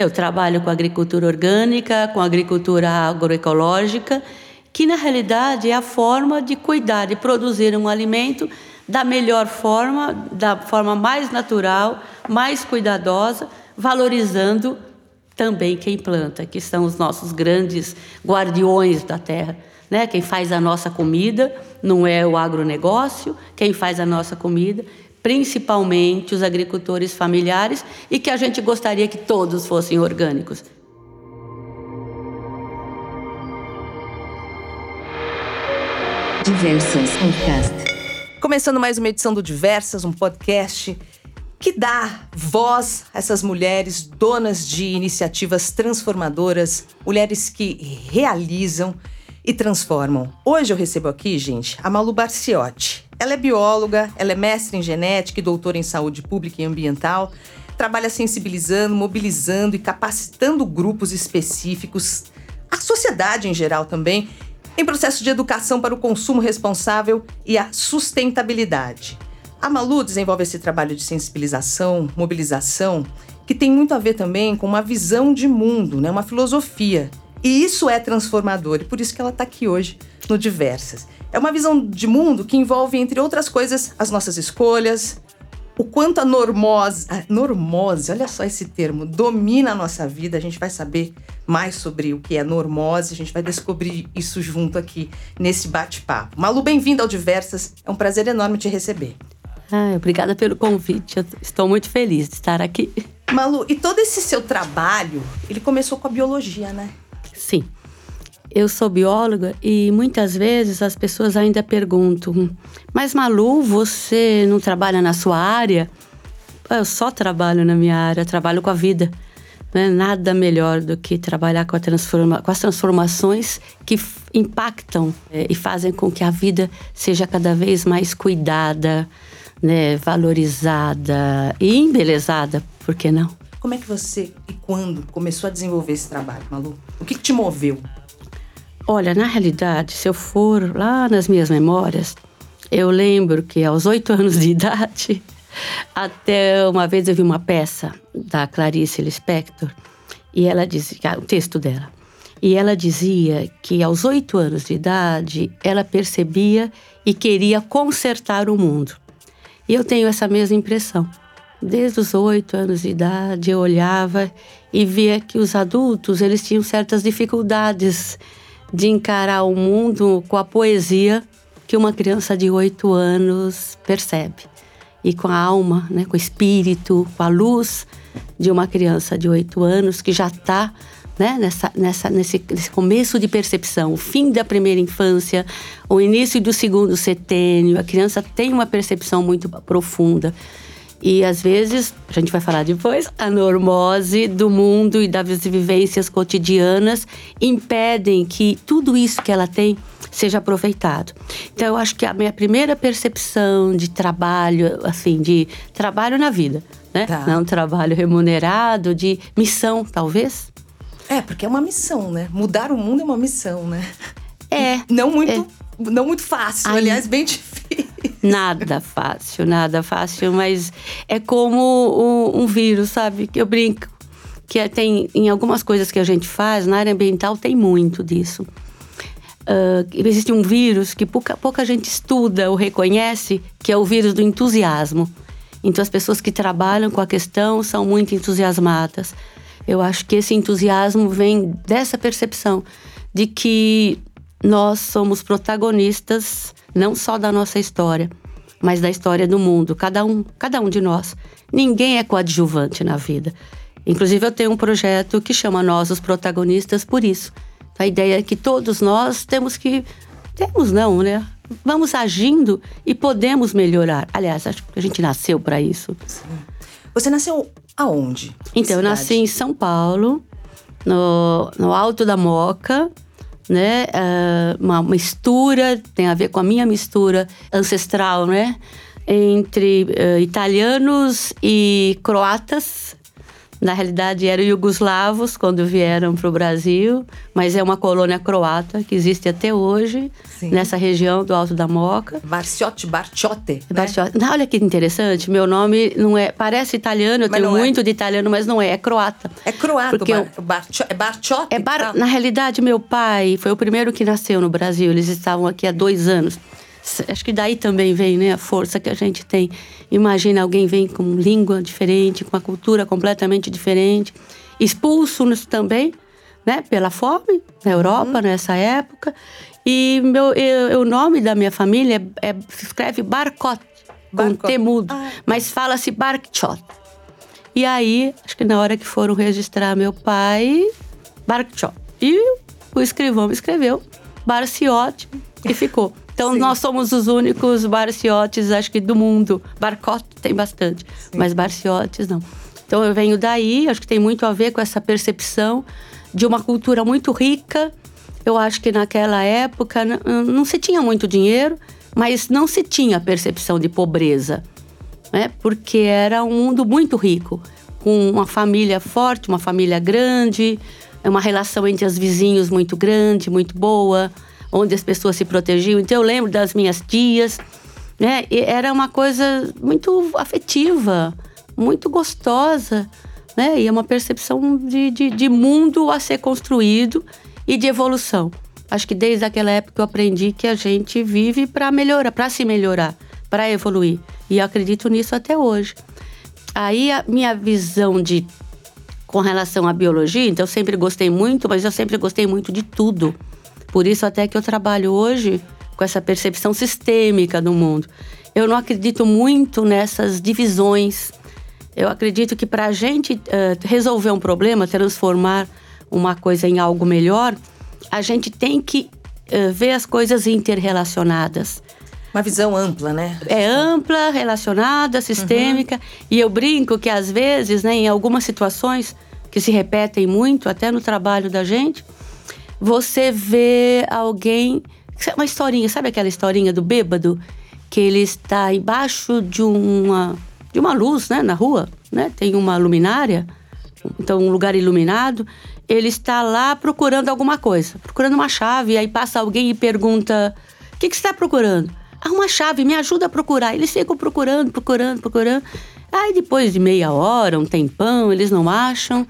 Eu trabalho com agricultura orgânica, com agricultura agroecológica, que na realidade é a forma de cuidar, de produzir um alimento da melhor forma, da forma mais natural, mais cuidadosa, valorizando também quem planta, que são os nossos grandes guardiões da terra. Né? Quem faz a nossa comida não é o agronegócio, quem faz a nossa comida, principalmente os agricultores familiares, e que a gente gostaria que todos fossem orgânicos. Diversas Podcast. Começando mais uma edição do Diversas, um podcast que dá voz a essas mulheres donas de iniciativas transformadoras, mulheres que realizam e transformam. Hoje eu recebo aqui, gente, a Malu Barciotti. Ela é bióloga, ela é mestre em genética e doutora em saúde pública e ambiental. Trabalha sensibilizando, mobilizando e capacitando grupos específicos, a sociedade em geral também, em processo de educação para o consumo responsável e a sustentabilidade. A Malu desenvolve esse trabalho de sensibilização, mobilização, que tem muito a ver também com uma visão de mundo, né? uma filosofia. E isso é transformador, e por isso que ela está aqui hoje no Diversas. É uma visão de mundo que envolve, entre outras coisas, as nossas escolhas, o quanto a normose, a normose, olha só esse termo, domina a nossa vida. A gente vai saber mais sobre o que é normose, a gente vai descobrir isso junto aqui nesse bate-papo. Malu, bem-vinda ao Diversas, é um prazer enorme te receber. Ah, obrigada pelo convite. Eu estou muito feliz de estar aqui. Malu, e todo esse seu trabalho, ele começou com a biologia, né? Sim. Eu sou bióloga e muitas vezes as pessoas ainda perguntam: Mas Malu, você não trabalha na sua área? Eu só trabalho na minha área, trabalho com a vida. Não é nada melhor do que trabalhar com, transforma com as transformações que impactam é, e fazem com que a vida seja cada vez mais cuidada, né, valorizada e embelezada, por que não? Como é que você e quando começou a desenvolver esse trabalho, Malu? O que, que te moveu? Olha, na realidade, se eu for lá nas minhas memórias, eu lembro que aos oito anos de idade, até uma vez eu vi uma peça da Clarice Lispector e ela dizia, o texto dela, e ela dizia que aos oito anos de idade ela percebia e queria consertar o mundo. E eu tenho essa mesma impressão. Desde os oito anos de idade, eu olhava e via que os adultos eles tinham certas dificuldades de encarar o mundo com a poesia que uma criança de oito anos percebe. E com a alma, né, com o espírito, com a luz de uma criança de oito anos que já está né, nessa, nessa, nesse, nesse, começo de percepção, o fim da primeira infância, o início do segundo setênio, a criança tem uma percepção muito profunda. E às vezes, a gente vai falar depois, a normose do mundo e das vivências cotidianas impedem que tudo isso que ela tem seja aproveitado. Então, eu acho que a minha primeira percepção de trabalho, assim, de trabalho na vida, né? Tá. Não trabalho remunerado, de missão, talvez, é, porque é uma missão, né? Mudar o mundo é uma missão, né? É. Não muito, é. não muito fácil, aliás, bem difícil. Nada fácil, nada fácil, mas é como um, um vírus, sabe? Que eu brinco. Que é, tem em algumas coisas que a gente faz, na área ambiental tem muito disso. Uh, existe um vírus que pouca, pouca gente estuda ou reconhece, que é o vírus do entusiasmo. Então, as pessoas que trabalham com a questão são muito entusiasmadas. Eu acho que esse entusiasmo vem dessa percepção de que nós somos protagonistas não só da nossa história, mas da história do mundo, cada um, cada um de nós. Ninguém é coadjuvante na vida. Inclusive eu tenho um projeto que chama Nós os protagonistas por isso. A ideia é que todos nós temos que temos não, né? Vamos agindo e podemos melhorar. Aliás, acho que a gente nasceu para isso. Sim. Você nasceu aonde? Então, eu nasci em São Paulo, no, no Alto da Moca, né? Uh, uma mistura, tem a ver com a minha mistura ancestral, né? Entre uh, italianos e croatas, Na realidade, eram iugoslavos quando vieram para o Brasil, mas é uma colônia croata que existe até hoje, Sim. nessa região do Alto da Moca. Barciotti, Barciote. Né? Olha que interessante, meu nome não é. Parece italiano, eu mas tenho é. muito é. de italiano, mas não é, é croata. É croata, porque bar, Barcio, é Barciote. É bar, na realidade, meu pai foi o primeiro que nasceu no Brasil, eles estavam aqui há dois anos. Acho que daí também vem né, a força que a gente tem. Imagina alguém vem com língua diferente, com uma cultura completamente diferente, expulso-nos também né, pela fome na Europa uhum. nessa época. E meu, eu, o nome da minha família é, se escreve Barcot, com T mudo, ah. mas fala-se Barkchot. E aí, acho que na hora que foram registrar meu pai, Barkchot. E o escrivão escreveu Barciote e ficou. Então, Sim. nós somos os únicos barciotes, acho que do mundo. Barcote tem bastante, Sim. mas barciotes não. Então, eu venho daí, acho que tem muito a ver com essa percepção de uma cultura muito rica. Eu acho que naquela época não se tinha muito dinheiro, mas não se tinha percepção de pobreza, né? Porque era um mundo muito rico, com uma família forte, uma família grande, uma relação entre os vizinhos muito grande, muito boa onde as pessoas se protegiam. Então eu lembro das minhas tias, né? E era uma coisa muito afetiva, muito gostosa, né? E é uma percepção de, de, de mundo a ser construído e de evolução. Acho que desde aquela época eu aprendi que a gente vive para melhorar, para se melhorar, para evoluir. E eu acredito nisso até hoje. Aí a minha visão de com relação à biologia, então eu sempre gostei muito, mas eu sempre gostei muito de tudo. Por isso até que eu trabalho hoje com essa percepção sistêmica do mundo. Eu não acredito muito nessas divisões. Eu acredito que para a gente uh, resolver um problema, transformar uma coisa em algo melhor, a gente tem que uh, ver as coisas interrelacionadas. Uma visão ampla, né? É ampla, relacionada, sistêmica. Uhum. E eu brinco que às vezes, né, em algumas situações que se repetem muito, até no trabalho da gente, você vê alguém. Uma historinha, sabe aquela historinha do bêbado? Que ele está embaixo de uma, de uma luz, né? Na rua, né? Tem uma luminária, então um lugar iluminado. Ele está lá procurando alguma coisa, procurando uma chave. Aí passa alguém e pergunta: O que, que você está procurando? Ah, uma chave, me ajuda a procurar. Eles ficam procurando, procurando, procurando. Aí depois de meia hora, um tempão, eles não acham.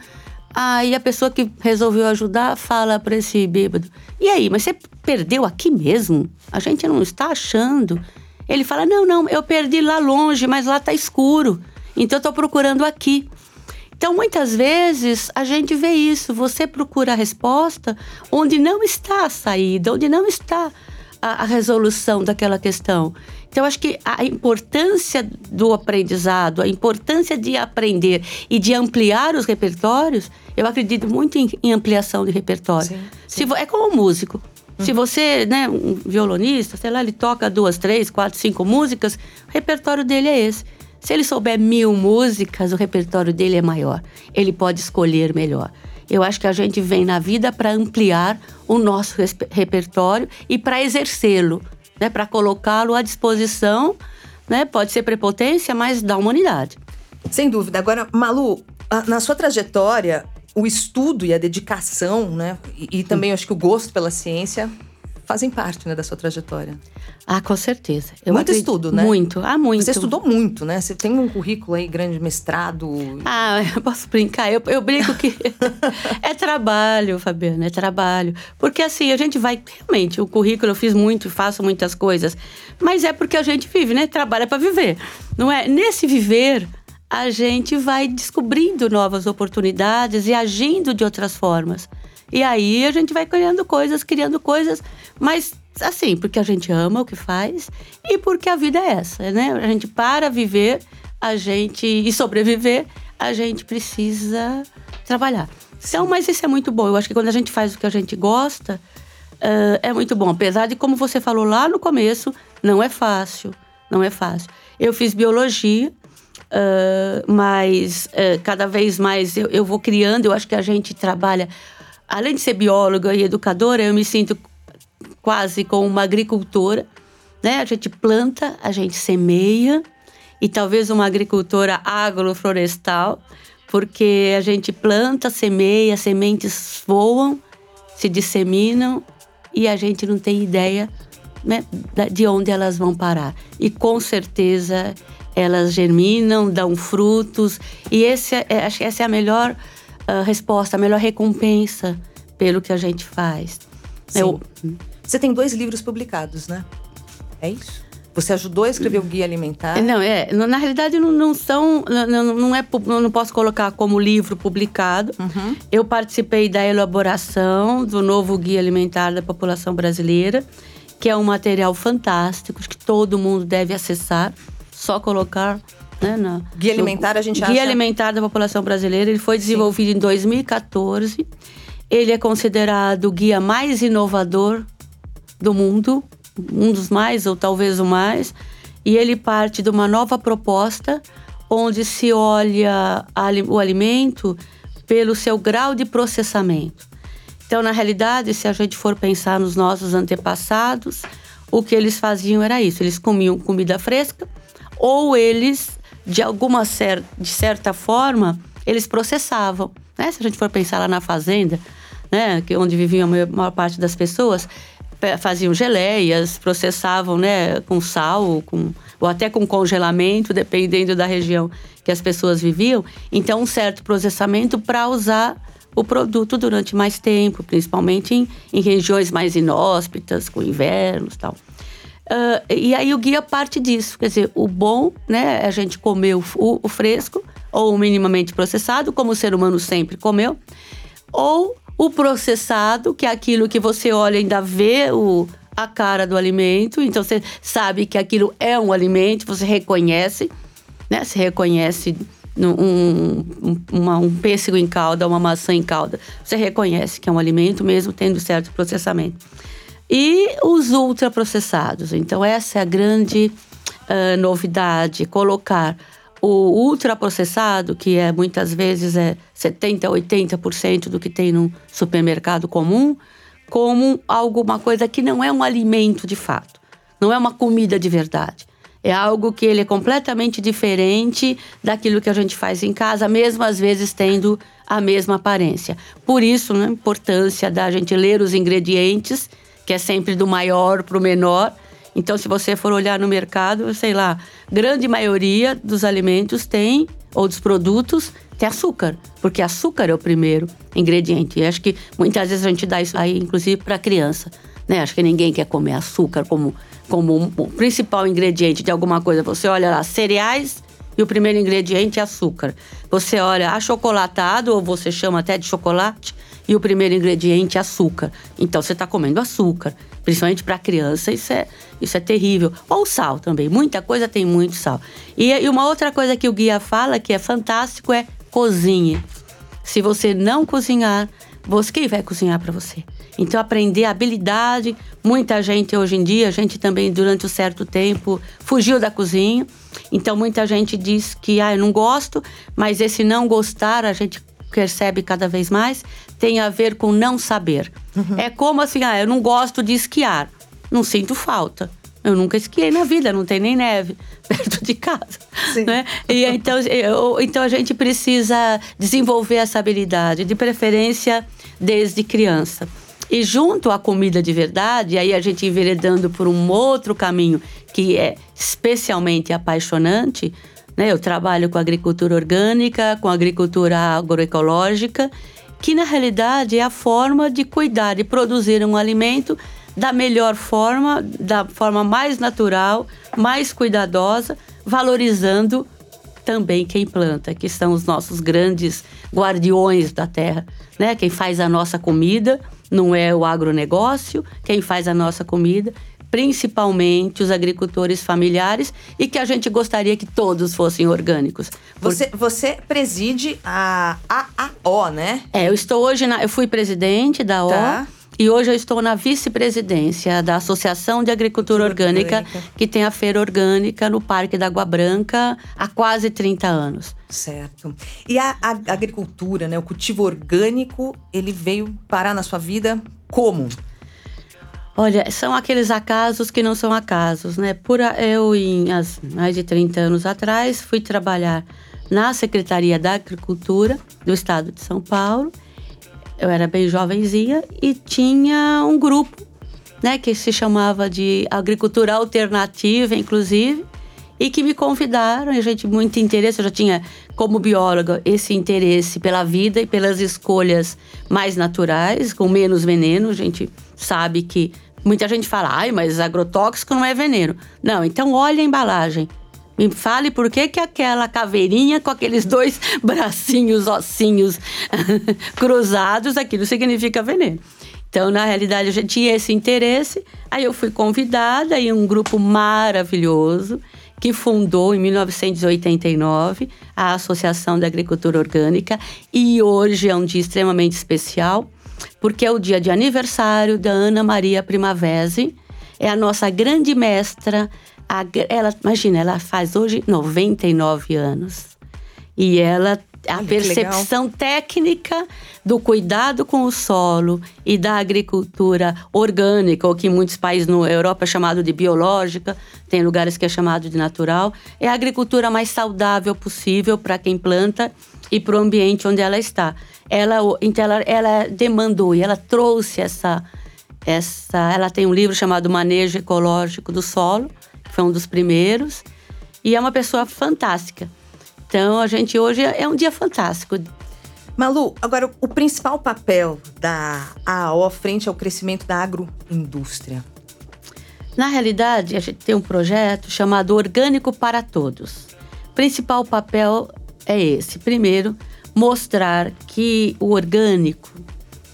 Aí a pessoa que resolveu ajudar fala para esse bêbado: E aí, mas você perdeu aqui mesmo? A gente não está achando. Ele fala: Não, não, eu perdi lá longe, mas lá está escuro. Então eu estou procurando aqui. Então muitas vezes a gente vê isso. Você procura a resposta onde não está a saída, onde não está a, a resolução daquela questão. Então, acho que a importância do aprendizado, a importância de aprender e de ampliar os repertórios, eu acredito muito em, em ampliação de repertório. Sim, sim. Se, é como um músico. Hum. Se você, né, um violonista, sei lá, ele toca duas, três, quatro, cinco músicas, o repertório dele é esse. Se ele souber mil músicas, o repertório dele é maior. Ele pode escolher melhor. Eu acho que a gente vem na vida para ampliar o nosso repertório e para exercê-lo né, para colocá-lo à disposição, né, pode ser prepotência, mas da humanidade. Sem dúvida. Agora, Malu, na sua trajetória, o estudo e a dedicação, né, e, e também acho que o gosto pela ciência fazem parte né, da sua trajetória. Ah, com certeza. Eu muito acredito, estudo, né? Muito, ah, muito. Você estudou muito, né? Você tem um currículo aí, grande mestrado. Ah, eu posso brincar. Eu, eu brinco que é trabalho, Fabiana, é trabalho. Porque assim, a gente vai. Realmente, o currículo eu fiz muito, faço muitas coisas. Mas é porque a gente vive, né? Trabalha para viver. Não é? Nesse viver, a gente vai descobrindo novas oportunidades e agindo de outras formas. E aí a gente vai criando coisas, criando coisas, mas assim, porque a gente ama o que faz e porque a vida é essa, né? A gente para viver, a gente e sobreviver, a gente precisa trabalhar. Então, mas isso é muito bom. Eu acho que quando a gente faz o que a gente gosta, uh, é muito bom. Apesar de, como você falou lá no começo, não é fácil. Não é fácil. Eu fiz biologia, uh, mas uh, cada vez mais eu, eu vou criando. Eu acho que a gente trabalha além de ser bióloga e educadora, eu me sinto quase como uma agricultora, né? A gente planta, a gente semeia e talvez uma agricultora agroflorestal, porque a gente planta, semeia, sementes voam, se disseminam e a gente não tem ideia né, de onde elas vão parar. E com certeza elas germinam, dão frutos e esse é, acho que essa é a melhor uh, resposta, a melhor recompensa pelo que a gente faz. Eu, Você tem dois livros publicados, né? É isso? Você ajudou a escrever o guia alimentar? Não, é. Na realidade, não, não são. Não, não, é, não posso colocar como livro publicado. Uhum. Eu participei da elaboração do novo guia alimentar da população brasileira, que é um material fantástico que todo mundo deve acessar. Só colocar. Né, na, guia alimentar, a gente guia acha. Guia alimentar da população brasileira. Ele foi desenvolvido Sim. em 2014. Ele é considerado o guia mais inovador do mundo um dos mais, ou talvez o mais, e ele parte de uma nova proposta onde se olha o alimento pelo seu grau de processamento. Então, na realidade, se a gente for pensar nos nossos antepassados, o que eles faziam era isso: eles comiam comida fresca, ou eles, de alguma cer de certa forma, eles processavam. Né? Se a gente for pensar lá na fazenda, né, que onde viviam a maior parte das pessoas, faziam geleias, processavam né, com sal, com, ou até com congelamento, dependendo da região que as pessoas viviam. Então, um certo processamento para usar o produto durante mais tempo, principalmente em, em regiões mais inóspitas, com invernos e tal. Uh, e aí o guia parte disso, quer dizer, o bom, né, é a gente comer o, o fresco ou minimamente processado, como o ser humano sempre comeu, ou o processado, que é aquilo que você olha e ainda vê o, a cara do alimento, então você sabe que aquilo é um alimento, você reconhece, né? Você reconhece um, um, uma, um pêssego em calda, uma maçã em calda. Você reconhece que é um alimento mesmo tendo certo processamento. E os ultraprocessados. Então, essa é a grande uh, novidade, colocar o ultraprocessado, que é muitas vezes é 70, 80% do que tem no supermercado comum, como alguma coisa que não é um alimento de fato, não é uma comida de verdade. É algo que ele é completamente diferente daquilo que a gente faz em casa, mesmo às vezes tendo a mesma aparência. Por isso, né, a importância da gente ler os ingredientes, que é sempre do maior para o menor, então, se você for olhar no mercado, sei lá, grande maioria dos alimentos tem, ou dos produtos, tem açúcar, porque açúcar é o primeiro ingrediente. E acho que muitas vezes a gente dá isso aí, inclusive, para criança. Né? Acho que ninguém quer comer açúcar como, como um, um principal ingrediente de alguma coisa. Você olha lá, cereais e o primeiro ingrediente é açúcar. Você olha achocolatado, ou você chama até de chocolate, e o primeiro ingrediente é açúcar. Então você está comendo açúcar. Principalmente para criança, isso é, isso é terrível. Ou sal também. Muita coisa tem muito sal. E, e uma outra coisa que o guia fala que é fantástico é cozinhe. Se você não cozinhar, você quem vai cozinhar para você? Então aprender habilidade. Muita gente hoje em dia, a gente também durante um certo tempo fugiu da cozinha. Então muita gente diz que ah, eu não gosto, mas esse não gostar a gente percebe cada vez mais, tem a ver com não saber. Uhum. É como assim, ah, eu não gosto de esquiar, não sinto falta. Eu nunca esquiei na vida, não tem nem neve perto de casa. Sim. Né? E então, eu, então a gente precisa desenvolver essa habilidade, de preferência desde criança. E junto à comida de verdade, aí a gente enveredando por um outro caminho que é especialmente apaixonante, né? Eu trabalho com agricultura orgânica, com agricultura agroecológica, que na realidade é a forma de cuidar e produzir um alimento da melhor forma, da forma mais natural, mais cuidadosa, valorizando também quem planta, que são os nossos grandes guardiões da terra, né? Quem faz a nossa comida não é o agronegócio, quem faz a nossa comida principalmente os agricultores familiares e que a gente gostaria que todos fossem orgânicos. Você, você preside a AAO, né? É, eu estou hoje na, eu fui presidente da O. Tá. E hoje eu estou na vice-presidência da Associação de Agricultura Orgânica, Orgânica, que tem a feira orgânica no Parque da Água Branca há quase 30 anos. Certo. E a, a agricultura, né, o cultivo orgânico, ele veio parar na sua vida como? Olha, são aqueles acasos que não são acasos, né? Por eu, em as, mais de 30 anos atrás, fui trabalhar na Secretaria da Agricultura do Estado de São Paulo. Eu era bem jovenzinha e tinha um grupo, né, que se chamava de Agricultura Alternativa, inclusive, e que me convidaram, e gente muito interesse, eu já tinha como bióloga esse interesse pela vida e pelas escolhas mais naturais, com menos veneno, gente sabe que muita gente fala, ai, mas agrotóxico não é veneno. Não, então olha a embalagem. Me fale por que, que aquela caveirinha com aqueles dois bracinhos, ossinhos cruzados, aquilo significa veneno. Então, na realidade, a gente tinha esse interesse. Aí eu fui convidada e um grupo maravilhoso que fundou em 1989 a Associação da Agricultura Orgânica e hoje é um dia extremamente especial porque é o dia de aniversário da Ana Maria Primavesi, é a nossa grande mestra. A, ela, imagina, ela faz hoje 99 anos. E ela a Olha, percepção técnica do cuidado com o solo e da agricultura orgânica, ou que em muitos países na Europa é chamado de biológica, tem lugares que é chamado de natural, é a agricultura mais saudável possível para quem planta e para o ambiente onde ela está. Ela, então ela, ela demandou e ela trouxe essa, essa. Ela tem um livro chamado Manejo Ecológico do Solo, que foi um dos primeiros, e é uma pessoa fantástica. Então, a gente hoje é um dia fantástico. Malu, agora o principal papel da AO frente ao crescimento da agroindústria. Na realidade, a gente tem um projeto chamado Orgânico para Todos. O principal papel é esse. Primeiro, mostrar que o orgânico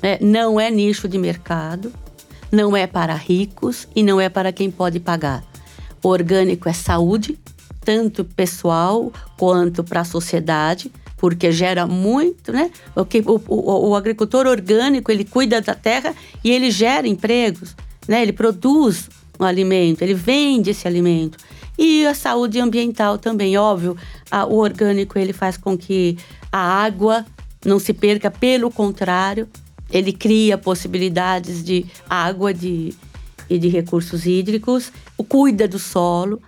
né, não é nicho de mercado, não é para ricos e não é para quem pode pagar. O orgânico é saúde, tanto pessoal quanto para a sociedade, porque gera muito, né? O, o, o, o, agricultor orgânico ele cuida da terra e ele gera empregos, né? Ele produz um alimento, ele vende esse alimento e a saúde ambiental também, óbvio. A, o orgânico ele faz com que a água não se perca, pelo contrário, ele cria possibilidades de água de, e de recursos hídricos, cuida do solo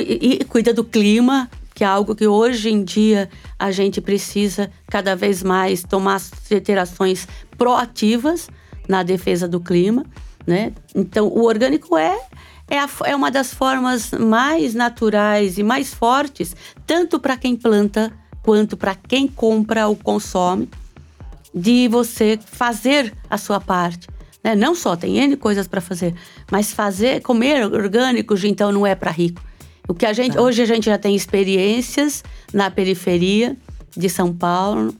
e cuida do clima, que é algo que hoje em dia a gente precisa cada vez mais tomar alterações proativas na defesa do clima, né? Então, o orgânico é é, a, é uma das formas mais naturais e mais fortes, tanto para quem planta quanto para quem compra ou consome, de você fazer a sua parte. Né? Não só tem N coisas para fazer, mas fazer, comer orgânicos, então não é para rico. O que a gente, tá. hoje a gente já tem experiências na periferia de São Paulo,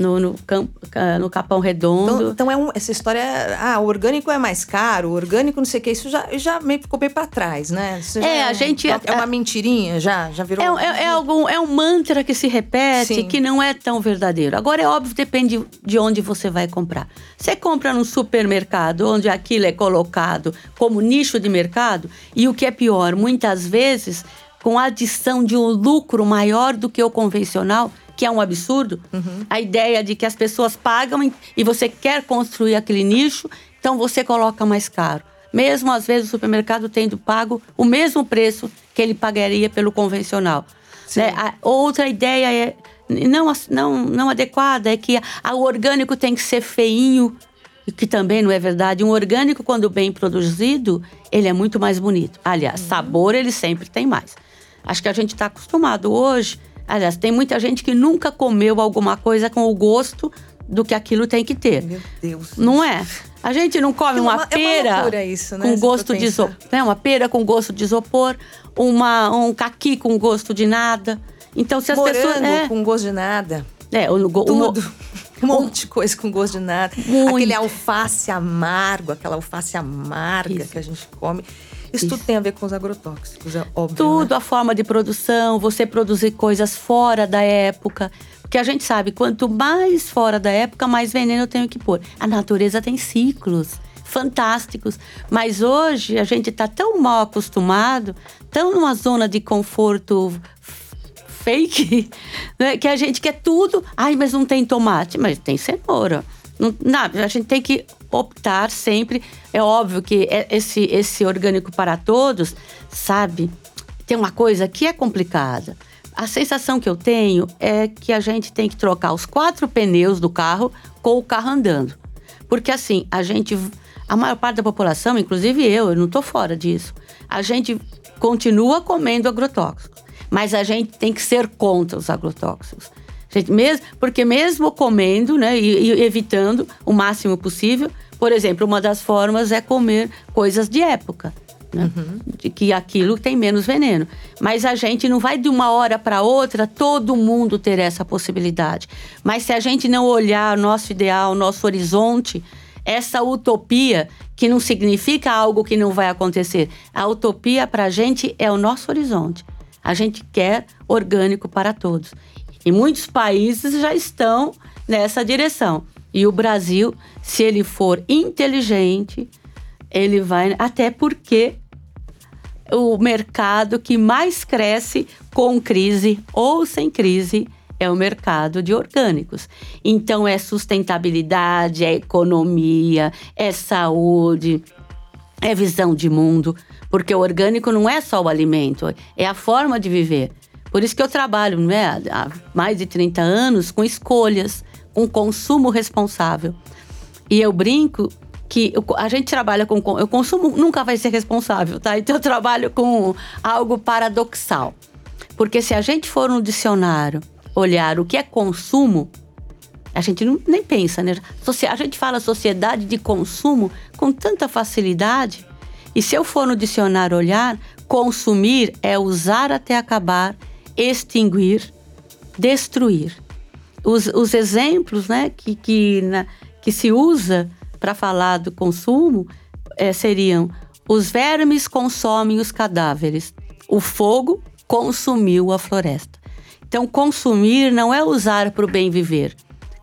no, no, campo, no Capão Redondo. Então, então, é um, essa história, ah, o orgânico é mais caro, o orgânico não sei o que, isso já, já meio ficou bem para trás, né? É, a gente... É, é uma mentirinha já, já virou... É, é, é, algum, é um mantra que se repete, Sim. que não é tão verdadeiro. Agora, é óbvio, depende de onde você vai comprar. Você compra num supermercado, onde aquilo é colocado como nicho de mercado, e o que é pior, muitas vezes com a adição de um lucro maior do que o convencional, que é um absurdo. Uhum. A ideia de que as pessoas pagam e você quer construir aquele nicho, então você coloca mais caro. Mesmo às vezes o supermercado tendo pago o mesmo preço que ele pagaria pelo convencional. Né? Outra ideia é não, não, não adequada é que a, o orgânico tem que ser feinho, que também não é verdade. Um orgânico, quando bem produzido, ele é muito mais bonito. Aliás, uhum. sabor ele sempre tem mais. Acho que a gente está acostumado hoje. Aliás, tem muita gente que nunca comeu alguma coisa com o gosto do que aquilo tem que ter. Meu Deus. Não é? A gente não come é uma, uma, pera é isso, né, com gosto de isopor, né? Uma pera com gosto de isopor, uma, um caqui com gosto de nada. Então, se as Morango pessoas. É, com gosto de nada. É, o, Tudo. O, um monte de coisa com gosto de nada. Muito. Aquele alface amargo, aquela alface amarga Isso. que a gente come. Isso, tudo tem a ver com os agrotóxicos, é óbvio. Tudo, né? a forma de produção, você produzir coisas fora da época. Porque a gente sabe, quanto mais fora da época, mais veneno eu tenho que pôr. A natureza tem ciclos fantásticos. Mas hoje a gente está tão mal acostumado, tão numa zona de conforto fake, né, que a gente quer tudo. Ai, mas não tem tomate, mas tem cenoura. Não, não, a gente tem que optar sempre. É óbvio que é esse, esse orgânico para todos, sabe? Tem uma coisa que é complicada. a sensação que eu tenho é que a gente tem que trocar os quatro pneus do carro com o carro andando. Porque assim, a gente. A maior parte da população, inclusive eu, eu não estou fora disso. A gente continua comendo agrotóxicos. Mas a gente tem que ser contra os agrotóxicos. Gente, mesmo, porque mesmo comendo né, e, e evitando o máximo possível, por exemplo, uma das formas é comer coisas de época. Né? Uhum. De que aquilo tem menos veneno. Mas a gente não vai de uma hora para outra todo mundo ter essa possibilidade. Mas se a gente não olhar nosso ideal, nosso horizonte, essa utopia, que não significa algo que não vai acontecer. A utopia para a gente é o nosso horizonte. A gente quer orgânico para todos. E muitos países já estão nessa direção. E o Brasil, se ele for inteligente, ele vai. Até porque o mercado que mais cresce com crise ou sem crise é o mercado de orgânicos. Então é sustentabilidade, é economia, é saúde, é visão de mundo, porque o orgânico não é só o alimento, é a forma de viver. Por isso que eu trabalho né, há mais de 30 anos com escolhas, com consumo responsável. E eu brinco que a gente trabalha com. O consumo nunca vai ser responsável, tá? Então eu trabalho com algo paradoxal. Porque se a gente for no dicionário olhar o que é consumo, a gente não, nem pensa, né? A gente fala sociedade de consumo com tanta facilidade. E se eu for no dicionário olhar, consumir é usar até acabar, extinguir, destruir. Os, os exemplos né, que, que, na, que se usa para falar do consumo é, seriam: os vermes consomem os cadáveres, o fogo consumiu a floresta. Então, consumir não é usar para o bem viver.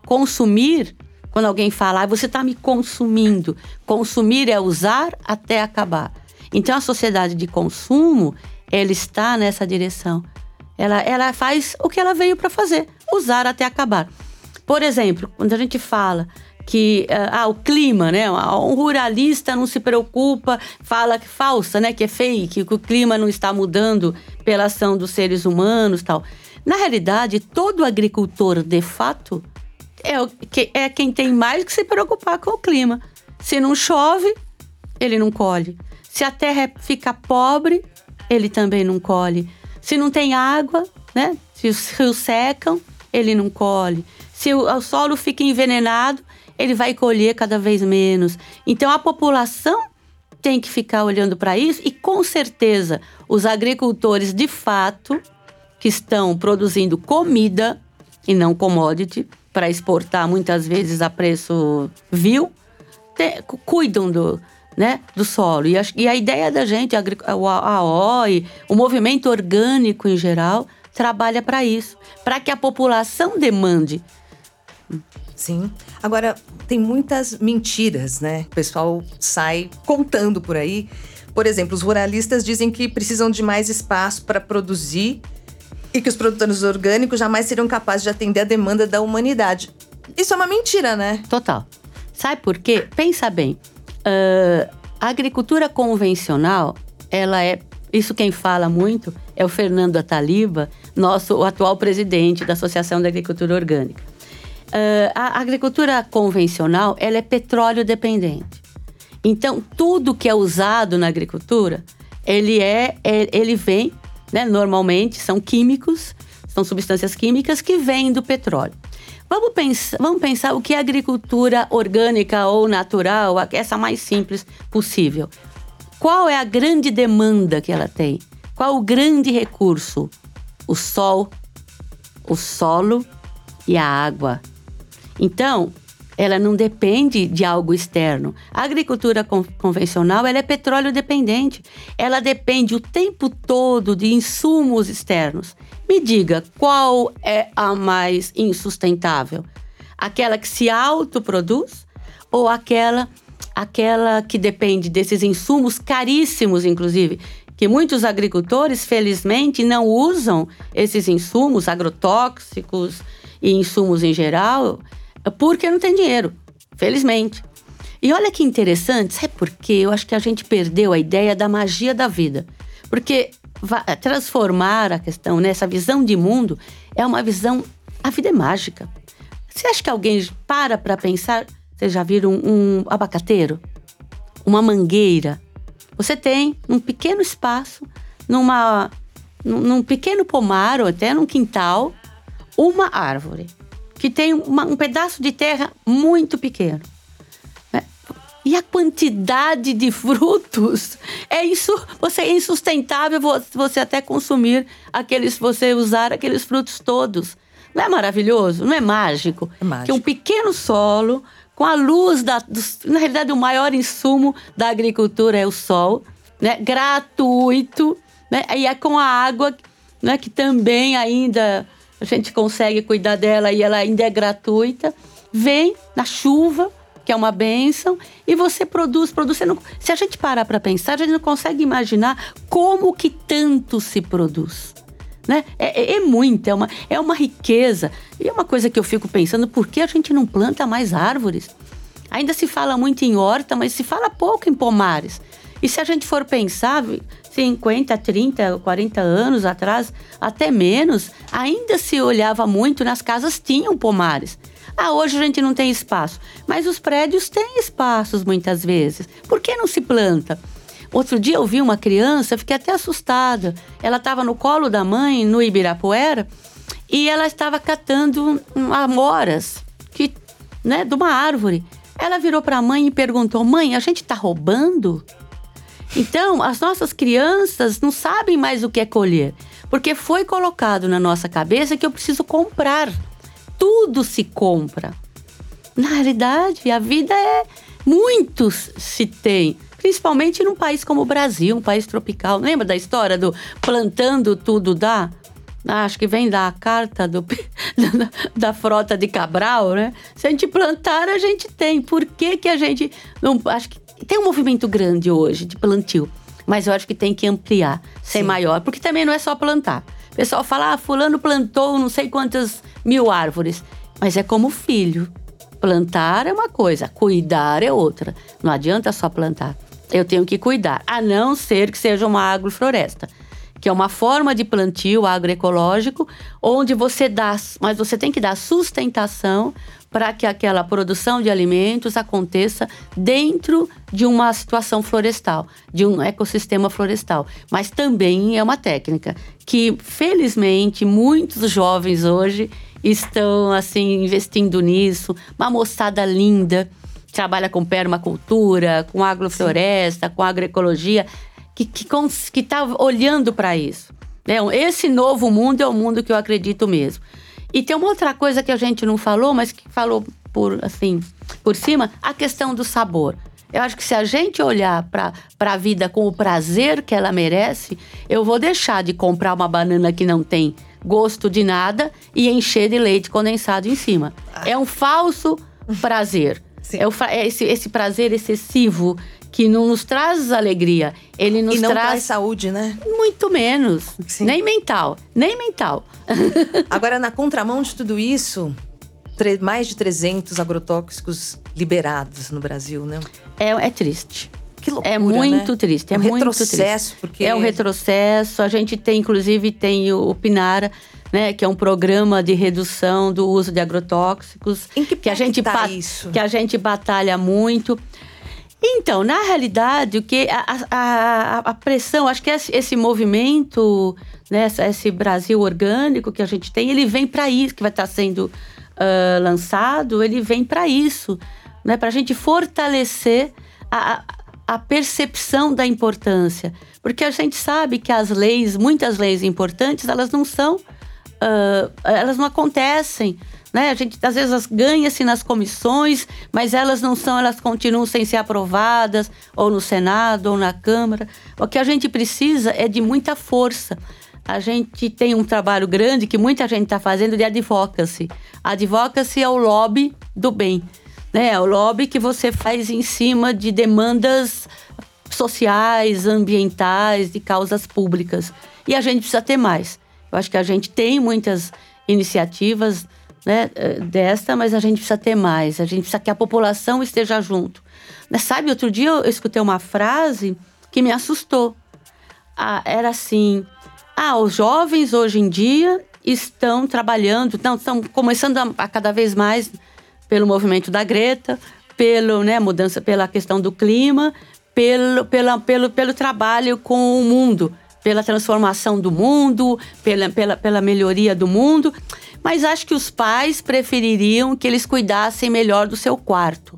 Consumir, quando alguém fala, ah, você está me consumindo. Consumir é usar até acabar. Então, a sociedade de consumo, ela está nessa direção. Ela, ela faz o que ela veio para fazer, usar até acabar. Por exemplo, quando a gente fala que ah, o clima, né? Um ruralista não se preocupa, fala que falsa, né? Que é fake, que o clima não está mudando pela ação dos seres humanos, tal. Na realidade, todo agricultor, de fato, é, o, que, é quem tem mais que se preocupar com o clima. Se não chove, ele não colhe. Se a terra fica pobre, ele também não colhe. Se não tem água, né? Se os rios secam, ele não colhe. Se o, o solo fica envenenado, ele vai colher cada vez menos. Então a população tem que ficar olhando para isso e com certeza os agricultores de fato que estão produzindo comida e não commodity para exportar muitas vezes a preço vil, te, cuidam do, né, do solo. E a, e a ideia da gente, a, a o movimento orgânico em geral, trabalha para isso, para que a população demande. Sim. Agora, tem muitas mentiras, né? O pessoal sai contando por aí. Por exemplo, os ruralistas dizem que precisam de mais espaço para produzir e que os produtores orgânicos jamais seriam capazes de atender a demanda da humanidade. Isso é uma mentira, né? Total. Sabe por quê? Pensa bem. Uh, a agricultura convencional, ela é. Isso quem fala muito é o Fernando Ataliba, nosso atual presidente da Associação da Agricultura Orgânica. Uh, a agricultura convencional, ela é petróleo dependente. Então, tudo que é usado na agricultura, ele é, é ele vem né? Normalmente são químicos, são substâncias químicas que vêm do petróleo. Vamos pensar, vamos pensar o que é agricultura orgânica ou natural, essa mais simples possível. Qual é a grande demanda que ela tem? Qual o grande recurso? O sol, o solo e a água. Então, ela não depende de algo externo. A agricultura con convencional ela é petróleo dependente. Ela depende o tempo todo de insumos externos. Me diga, qual é a mais insustentável? Aquela que se autoproduz ou aquela aquela que depende desses insumos caríssimos, inclusive, que muitos agricultores, felizmente, não usam esses insumos agrotóxicos e insumos em geral, porque não tem dinheiro, felizmente. E olha que interessante, sabe por quê? Eu acho que a gente perdeu a ideia da magia da vida. Porque transformar a questão, né? Visão de mundo é uma visão. A vida é mágica. Você acha que alguém para para pensar? Vocês já viram um, um abacateiro? Uma mangueira? Você tem um pequeno espaço, numa, num pequeno pomar ou até num quintal, uma árvore que tem uma, um pedaço de terra muito pequeno. E a quantidade de frutos é isso. Você é insustentável você até consumir aqueles, você usar aqueles frutos todos. Não é maravilhoso? Não é mágico? É mágico. Que um pequeno solo, com a luz da. na realidade, o maior insumo da agricultura é o sol, né? Gratuito, né? E é com a água, né? Que também ainda a gente consegue cuidar dela e ela ainda é gratuita. Vem na chuva, que é uma benção, e você produz, produz. Não, se a gente parar para pensar, a gente não consegue imaginar como que tanto se produz. Né? É, é, é muito, é uma, é uma riqueza. E é uma coisa que eu fico pensando, por que a gente não planta mais árvores? Ainda se fala muito em horta, mas se fala pouco em pomares. E se a gente for pensar, 50, 30, 40 anos atrás, até menos, ainda se olhava muito, nas casas tinham pomares. Ah, hoje a gente não tem espaço. Mas os prédios têm espaços muitas vezes. Por que não se planta? Outro dia eu vi uma criança, fiquei até assustada. Ela estava no colo da mãe, no Ibirapuera, e ela estava catando amoras que, né, de uma árvore. Ela virou para a mãe e perguntou: Mãe, a gente está roubando? Então, as nossas crianças não sabem mais o que é colher, porque foi colocado na nossa cabeça que eu preciso comprar. Tudo se compra. Na realidade, a vida é muitos se tem, principalmente num país como o Brasil, um país tropical. Lembra da história do plantando tudo dá? Ah, acho que vem da carta do, da, da, frota de Cabral, né? Se a gente plantar, a gente tem. Por que, que a gente não. Acho que tem um movimento grande hoje de plantio, mas eu acho que tem que ampliar, ser Sim. maior, porque também não é só plantar. Pessoal fala, ah, fulano plantou não sei quantas mil árvores, mas é como filho. Plantar é uma coisa, cuidar é outra. Não adianta só plantar. Eu tenho que cuidar, a não ser que seja uma agrofloresta que é uma forma de plantio agroecológico, onde você dá, mas você tem que dar sustentação para que aquela produção de alimentos aconteça dentro de uma situação florestal, de um ecossistema florestal. Mas também é uma técnica que, felizmente, muitos jovens hoje estão assim investindo nisso. Uma moçada linda trabalha com permacultura, com agrofloresta, Sim. com agroecologia, que que está olhando para isso. Né? Esse novo mundo é o mundo que eu acredito mesmo. E tem uma outra coisa que a gente não falou, mas que falou por assim, por cima, a questão do sabor. Eu acho que se a gente olhar para a vida com o prazer que ela merece, eu vou deixar de comprar uma banana que não tem gosto de nada e encher de leite condensado em cima. É um falso prazer. É, o, é esse, esse prazer excessivo que não nos traz alegria. Ele nos e não traz... traz saúde, né? Muito menos. Sim. Nem mental. Nem mental. Agora, na contramão de tudo isso, mais de 300 agrotóxicos liberados no Brasil, né? É, é triste. Que loucura, é muito né? triste, é um muito retrocesso, triste. porque é um retrocesso. A gente tem, inclusive, tem o Pinara, né, que é um programa de redução do uso de agrotóxicos, em que, que a gente tá isso? que a gente batalha muito. Então, na realidade, o que a, a, a pressão, acho que esse, esse movimento, né, esse Brasil orgânico que a gente tem, ele vem para isso, que vai estar tá sendo uh, lançado, ele vem para isso, né, para a gente fortalecer a, a percepção da importância. Porque a gente sabe que as leis, muitas leis importantes, elas não são, uh, elas não acontecem né? A gente às vezes ganha-se nas comissões, mas elas não são, elas continuam sem ser aprovadas, ou no Senado, ou na Câmara. O que a gente precisa é de muita força. A gente tem um trabalho grande que muita gente está fazendo de advocacy. Advocacy é o lobby do bem. Né? É o lobby que você faz em cima de demandas sociais, ambientais, de causas públicas. E a gente precisa ter mais. Eu acho que a gente tem muitas iniciativas né, eh, desta, mas a gente precisa ter mais, a gente precisa que a população esteja junto. Né, sabe, outro dia eu escutei uma frase que me assustou. ah, era assim: ah, os jovens hoje em dia estão trabalhando, não, estão começando a, a cada vez mais pelo movimento da Greta, pelo né, mudança, pela questão do clima, pelo, pela, pelo, pelo trabalho com o mundo, pela transformação do mundo, pela, pela, pela melhoria do mundo. Mas acho que os pais prefeririam que eles cuidassem melhor do seu quarto.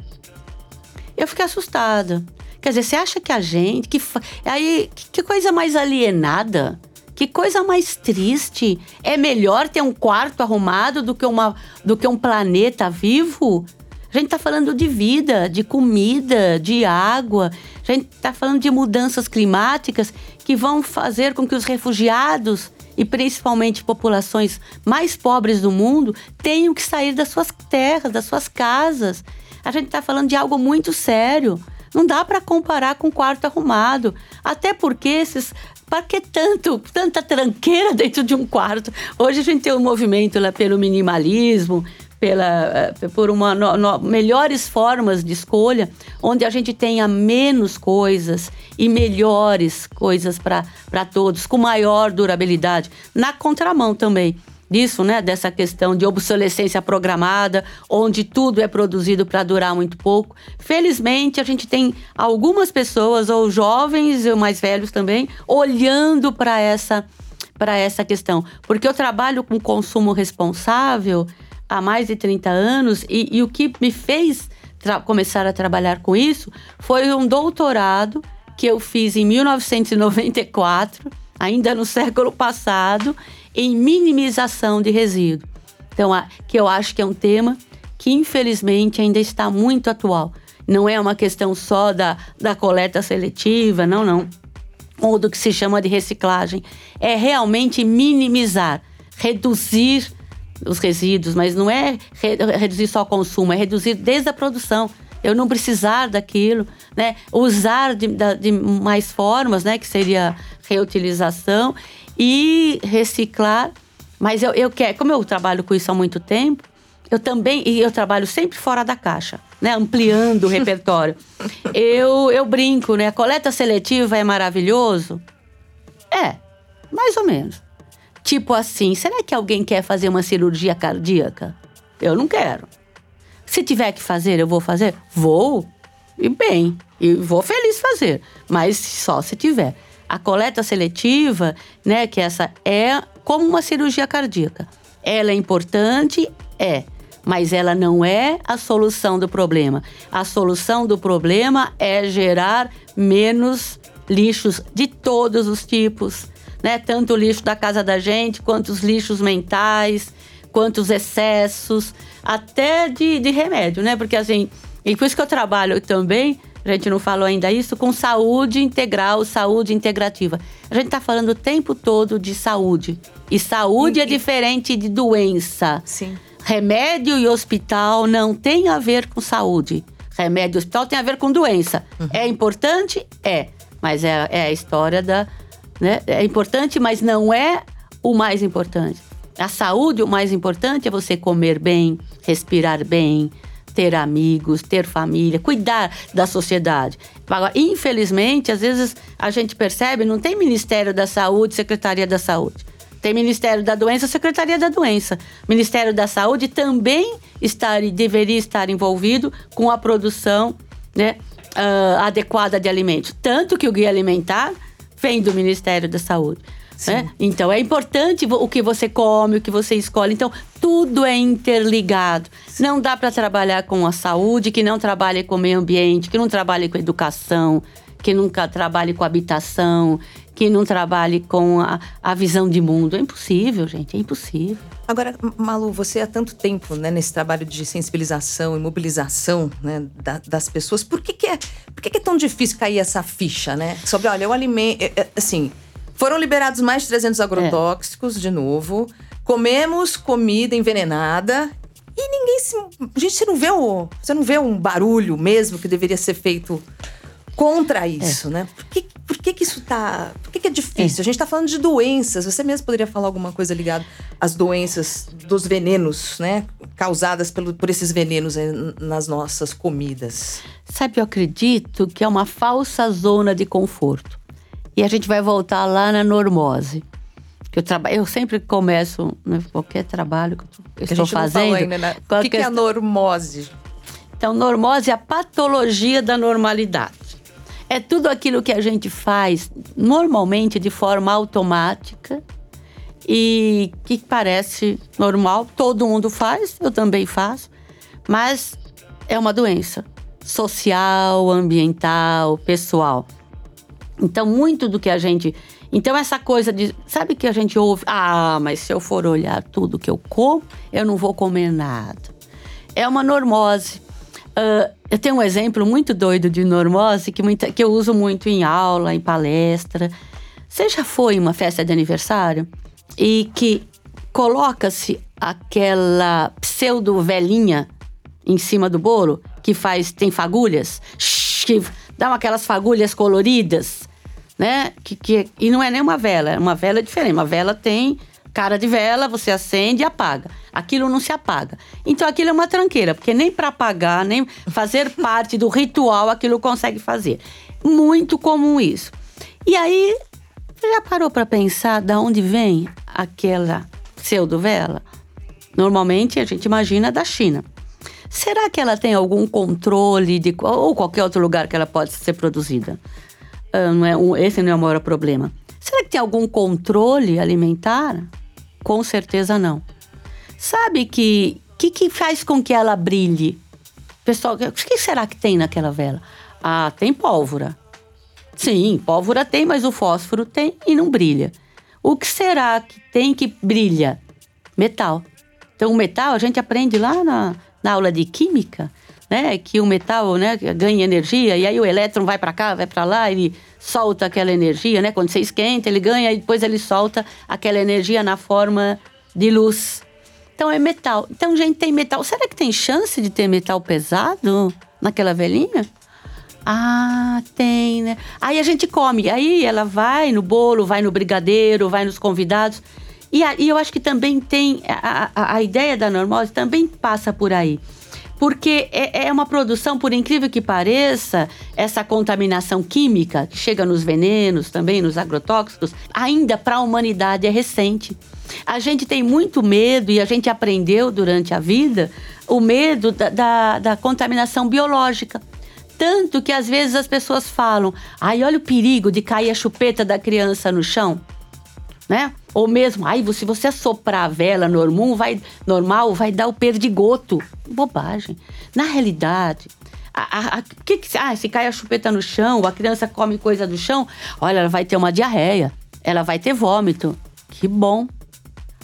Eu fiquei assustada. Quer dizer, você acha que a gente. Que, aí, que, coisa mais alienada? Que coisa mais triste. É melhor ter um quarto arrumado do que, uma, do que um planeta vivo? A gente está falando de vida, de comida, de água. A gente está falando de mudanças climáticas que vão fazer com que os refugiados e principalmente populações mais pobres do mundo tenham que sair das suas terras, das suas casas. A gente está falando de algo muito sério. Não dá para comparar com quarto arrumado. Até porque esses. Para que tanto, tanta tranqueira dentro de um quarto? Hoje a gente tem um movimento lá pelo minimalismo, pela, eh, por uma no, no, melhores formas de escolha, onde a gente tenha menos coisas e melhores coisas para todos, com maior durabilidade. Na contramão também disso, né, dessa questão de obsolescência programada, onde tudo é produzido para durar muito pouco. Felizmente, a gente tem algumas pessoas, ou jovens ou mais velhos também, olhando para essa para essa questão, porque eu trabalho com consumo responsável há mais de 30 anos e, e o que me fez começar a trabalhar com isso foi um doutorado que eu fiz em 1994, ainda no século passado, em minimização de resíduo. Então, que eu acho que é um tema que infelizmente ainda está muito atual. Não é uma questão só da, da coleta seletiva, não, não. Ou do que se chama de reciclagem. É realmente minimizar, reduzir os resíduos, mas não é re reduzir só o consumo, é reduzir desde a produção. Eu não precisar daquilo, né? Usar de, de mais formas, né? Que seria reutilização e reciclar. Mas eu, eu quero, como eu trabalho com isso há muito tempo, eu também, e eu trabalho sempre fora da caixa, né? Ampliando o repertório. Eu, eu brinco, né? A coleta seletiva é maravilhoso? É, mais ou menos. Tipo assim, será que alguém quer fazer uma cirurgia cardíaca? Eu não quero. Se tiver que fazer, eu vou fazer? Vou. E bem, e vou feliz fazer, mas só se tiver. A coleta seletiva, né, que essa é como uma cirurgia cardíaca. Ela é importante? É. Mas ela não é a solução do problema. A solução do problema é gerar menos lixos de todos os tipos, né? Tanto o lixo da casa da gente, quanto os lixos mentais, quanto os excessos, até de, de remédio, né? Porque assim, e por isso que eu trabalho também a gente não falou ainda isso, com saúde integral, saúde integrativa. A gente está falando o tempo todo de saúde. E saúde e, é diferente de doença. Sim. Remédio e hospital não tem a ver com saúde. Remédio e hospital tem a ver com doença. Uhum. É importante? É. Mas é, é a história da. Né? É importante, mas não é o mais importante. A saúde, o mais importante é você comer bem, respirar bem, ter amigos, ter família, cuidar da sociedade. Agora, infelizmente, às vezes a gente percebe, não tem Ministério da Saúde, Secretaria da Saúde. Tem Ministério da Doença, Secretaria da Doença. Ministério da Saúde também está, deveria estar envolvido com a produção né, uh, adequada de alimentos. Tanto que o guia alimentar vem do Ministério da Saúde. Né? Então é importante o que você come, o que você escolhe. Então tudo é interligado. Sim. Não dá para trabalhar com a saúde que não trabalhe com o meio ambiente, que não trabalhe com a educação, que nunca trabalhe com habitação, que não trabalhe com a, a visão de mundo. É impossível, gente, é impossível. Agora, Malu, você há tanto tempo né, nesse trabalho de sensibilização e mobilização né, da, das pessoas, por que, que, é, por que, que é tão difícil cair essa ficha, né? Sobre, olha, o alimento. Assim, foram liberados mais de 300 agrotóxicos, é. de novo. Comemos comida envenenada. E ninguém se. Gente, você não vê o. Você não vê um barulho mesmo que deveria ser feito contra isso, é. né? Por que, por que, que isso tá. Por que, que é difícil? É. A gente tá falando de doenças. Você mesmo poderia falar alguma coisa ligada às doenças dos venenos, né? Causadas pelo, por esses venenos nas nossas comidas. Sabe, eu acredito que é uma falsa zona de conforto. E a gente vai voltar lá na normose. Que eu, traba... eu sempre começo, né, qualquer trabalho que eu estou fazendo. Ainda, né? O que, que é a normose? Então, normose é a patologia da normalidade. É tudo aquilo que a gente faz normalmente de forma automática e que parece normal, todo mundo faz, eu também faço, mas é uma doença social, ambiental, pessoal. Então, muito do que a gente. Então, essa coisa de. Sabe que a gente ouve? Ah, mas se eu for olhar tudo que eu como, eu não vou comer nada. É uma normose. Uh, eu tenho um exemplo muito doido de normose que, muita, que eu uso muito em aula, em palestra. Você já foi em uma festa de aniversário e que coloca-se aquela pseudo velhinha em cima do bolo que faz tem fagulhas, que dá aquelas fagulhas coloridas, né? Que, que, e não é nem uma vela, é uma vela diferente. Uma vela tem cara de vela, você acende e apaga. Aquilo não se apaga. Então aquilo é uma tranqueira, porque nem para apagar, nem fazer parte do ritual aquilo consegue fazer. Muito comum isso. E aí, já parou para pensar de onde vem aquela pseudo-vela? Normalmente a gente imagina da China. Será que ela tem algum controle de ou qualquer outro lugar que ela pode ser produzida? Uh, não é um, esse não é o maior problema. Será que tem algum controle alimentar? Com certeza não. Sabe que que, que faz com que ela brilhe? Pessoal, o que será que tem naquela vela? Ah, tem pólvora. Sim, pólvora tem, mas o fósforo tem e não brilha. O que será que tem que brilha? Metal. Então, o metal a gente aprende lá na, na aula de química, né, que o metal, né, ganha energia e aí o elétron vai para cá, vai para lá, ele solta aquela energia, né? Quando você esquenta, ele ganha e depois ele solta aquela energia na forma de luz. Então é metal. Então, gente, tem metal. Será que tem chance de ter metal pesado naquela velhinha? Ah, tem, né? Aí a gente come. Aí ela vai no bolo, vai no brigadeiro, vai nos convidados. E, a, e eu acho que também tem. A, a, a ideia da normose também passa por aí porque é, é, uma produção, por incrível que pareça, essa contaminação química que chega nos venenos, também nos agrotóxicos, ainda para a humanidade é recente. A gente tem muito medo e a gente aprendeu durante a vida o medo da, da, da contaminação biológica. Tanto que às vezes as pessoas falam: ai, olha o perigo de cair a chupeta da criança no chão né? Ou mesmo, aí se você assoprar a vela normal, vai, normal, vai dar o perdigoto. Bobagem. Na realidade, a, a, a, que, que, ah, se cai a chupeta no chão, a criança come coisa do chão, olha, ela vai ter uma diarreia, ela vai ter vômito. Que bom.